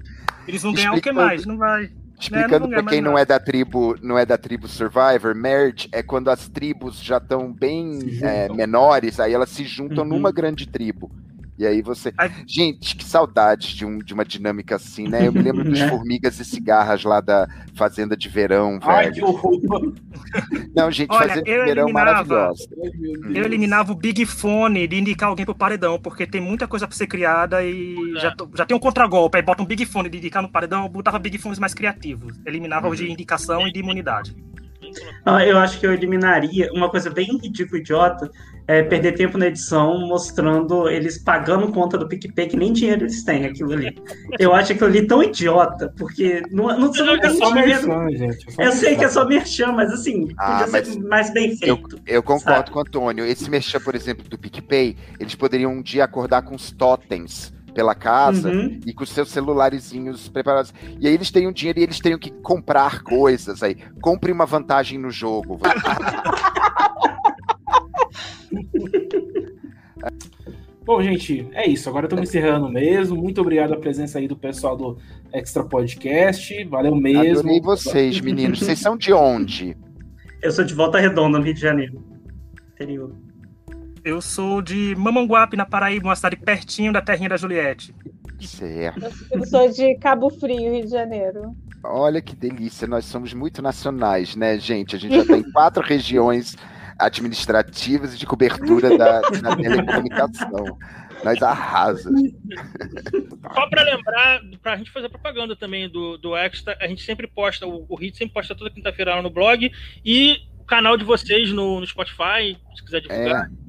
eles vão ganhar o que Explicando. mais? Não vai. Explicando não pra ganha quem não é da tribo, não é da tribo Survivor, merge é quando as tribos já estão bem é, menores, aí elas se juntam Uhum. numa grande tribo. E aí você. Gente, que saudades de, um, de uma dinâmica assim, né? Eu me lembro dos Né? formigas e cigarras lá da Fazenda de Verão, Ai, velho. que horror. Não, gente, Olha, Fazenda de eu Verão eliminava- maravilhosa. Ai. Eu eliminava o Big Fone de indicar alguém pro paredão, porque tem muita coisa pra ser criada e É. já, tô- já tem um contragolpe. Aí bota um Big Fone de indicar no paredão, eu botava Big Fones mais criativos. Eliminava os de indicação e de imunidade. Ah, Eu acho que eu eliminaria uma coisa bem ridícula, idiota, é perder tempo na edição mostrando eles pagando conta do PicPay, que nem dinheiro eles têm, aquilo ali. Eu acho aquilo ali tão idiota, porque não, não, você não É tem só dinheiro. merchan, gente. é Eu sei que é só merchan, mas assim, Ah, podia mas ser mais bem feito. Eu concordo Sabe? com o Antônio. Esse merchan, por exemplo, do PicPay, eles poderiam um dia acordar com os totens pela casa Uhum. e com seus celularizinhos preparados. E aí eles têm um dinheiro e eles têm que comprar coisas aí. Compre uma vantagem no jogo. Bom, gente, é isso. Agora estamos encerrando mesmo. Muito obrigado a presença aí do pessoal do Extra Podcast. Valeu mesmo. Adorei vocês, meninos. Vocês são de onde? Eu sou de Volta Redonda, no Rio de Janeiro. Interior. Eu sou de Mamanguape, na Paraíba, uma cidade pertinho da terrinha da Juliette. Certo. Eu sou de Cabo Frio, Rio de Janeiro. Olha que delícia. Nós somos muito nacionais, né, gente? A gente já tem quatro regiões administrativas e de cobertura da, da telecomunicação. Nós arrasa. Só para lembrar, para a gente fazer propaganda também do, do Extra, a gente sempre posta, o, o Hit sempre posta toda quinta-feira lá no blog e o canal de vocês no, no Spotify, se quiser divulgar. É.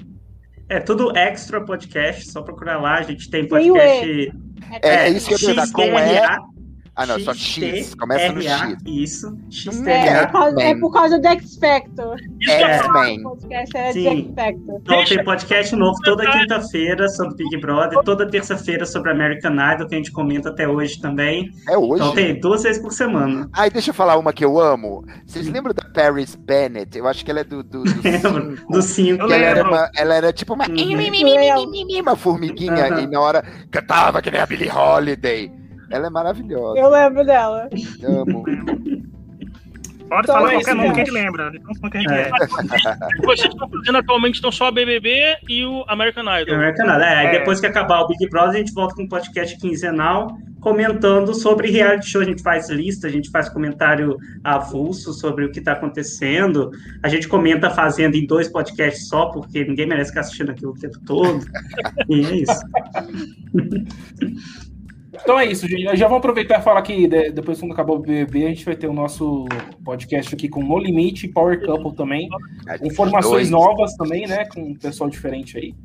é tudo Extra Podcast, só procurar lá, a gente tem podcast. É, é, é isso que eu ia com E. Ah, não, só X. Começa no X. Isso. X é, é, por causa, é por causa do X Factor. X-Men. podcast é Factor. Então, tem podcast novo toda quinta-feira sobre Big Brother, toda terça-feira sobre American Idol, que a gente comenta até hoje também. É hoje? Então tem duas vezes por semana. Ai, deixa eu falar uma que eu amo. Vocês lembram da Paris Bennett? Eu acho que ela é do 5. Do do cinco. Ela era, uma, ela era tipo uma, uma formiguinha uhum. e na hora cantava que nem a Billie Holiday. Ela é maravilhosa. Eu lembro dela. Amo. Pode falar qualquer nome que a gente lembra. Então, que a gente é. Vocês estão fazendo atualmente estão só a BBB e o American Idol. American Idol. É, é. depois que acabar o Big Brother, a gente volta com um podcast quinzenal comentando sobre reality show. A gente faz lista, a gente faz comentário avulso sobre o que está acontecendo. A gente comenta fazendo em dois podcasts só, porque ninguém merece ficar assistindo aquilo o tempo todo. e é isso. Então é isso, gente. Já vamos aproveitar e falar que depois, quando acabar o BBB, a gente vai ter o nosso podcast aqui com No Limite e Power Couple também. Informações novas também, né? Com um pessoal diferente aí.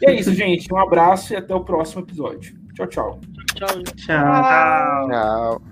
E é isso, gente. Um abraço e até o próximo episódio. Tchau, tchau. Tchau. Tchau. Tchau.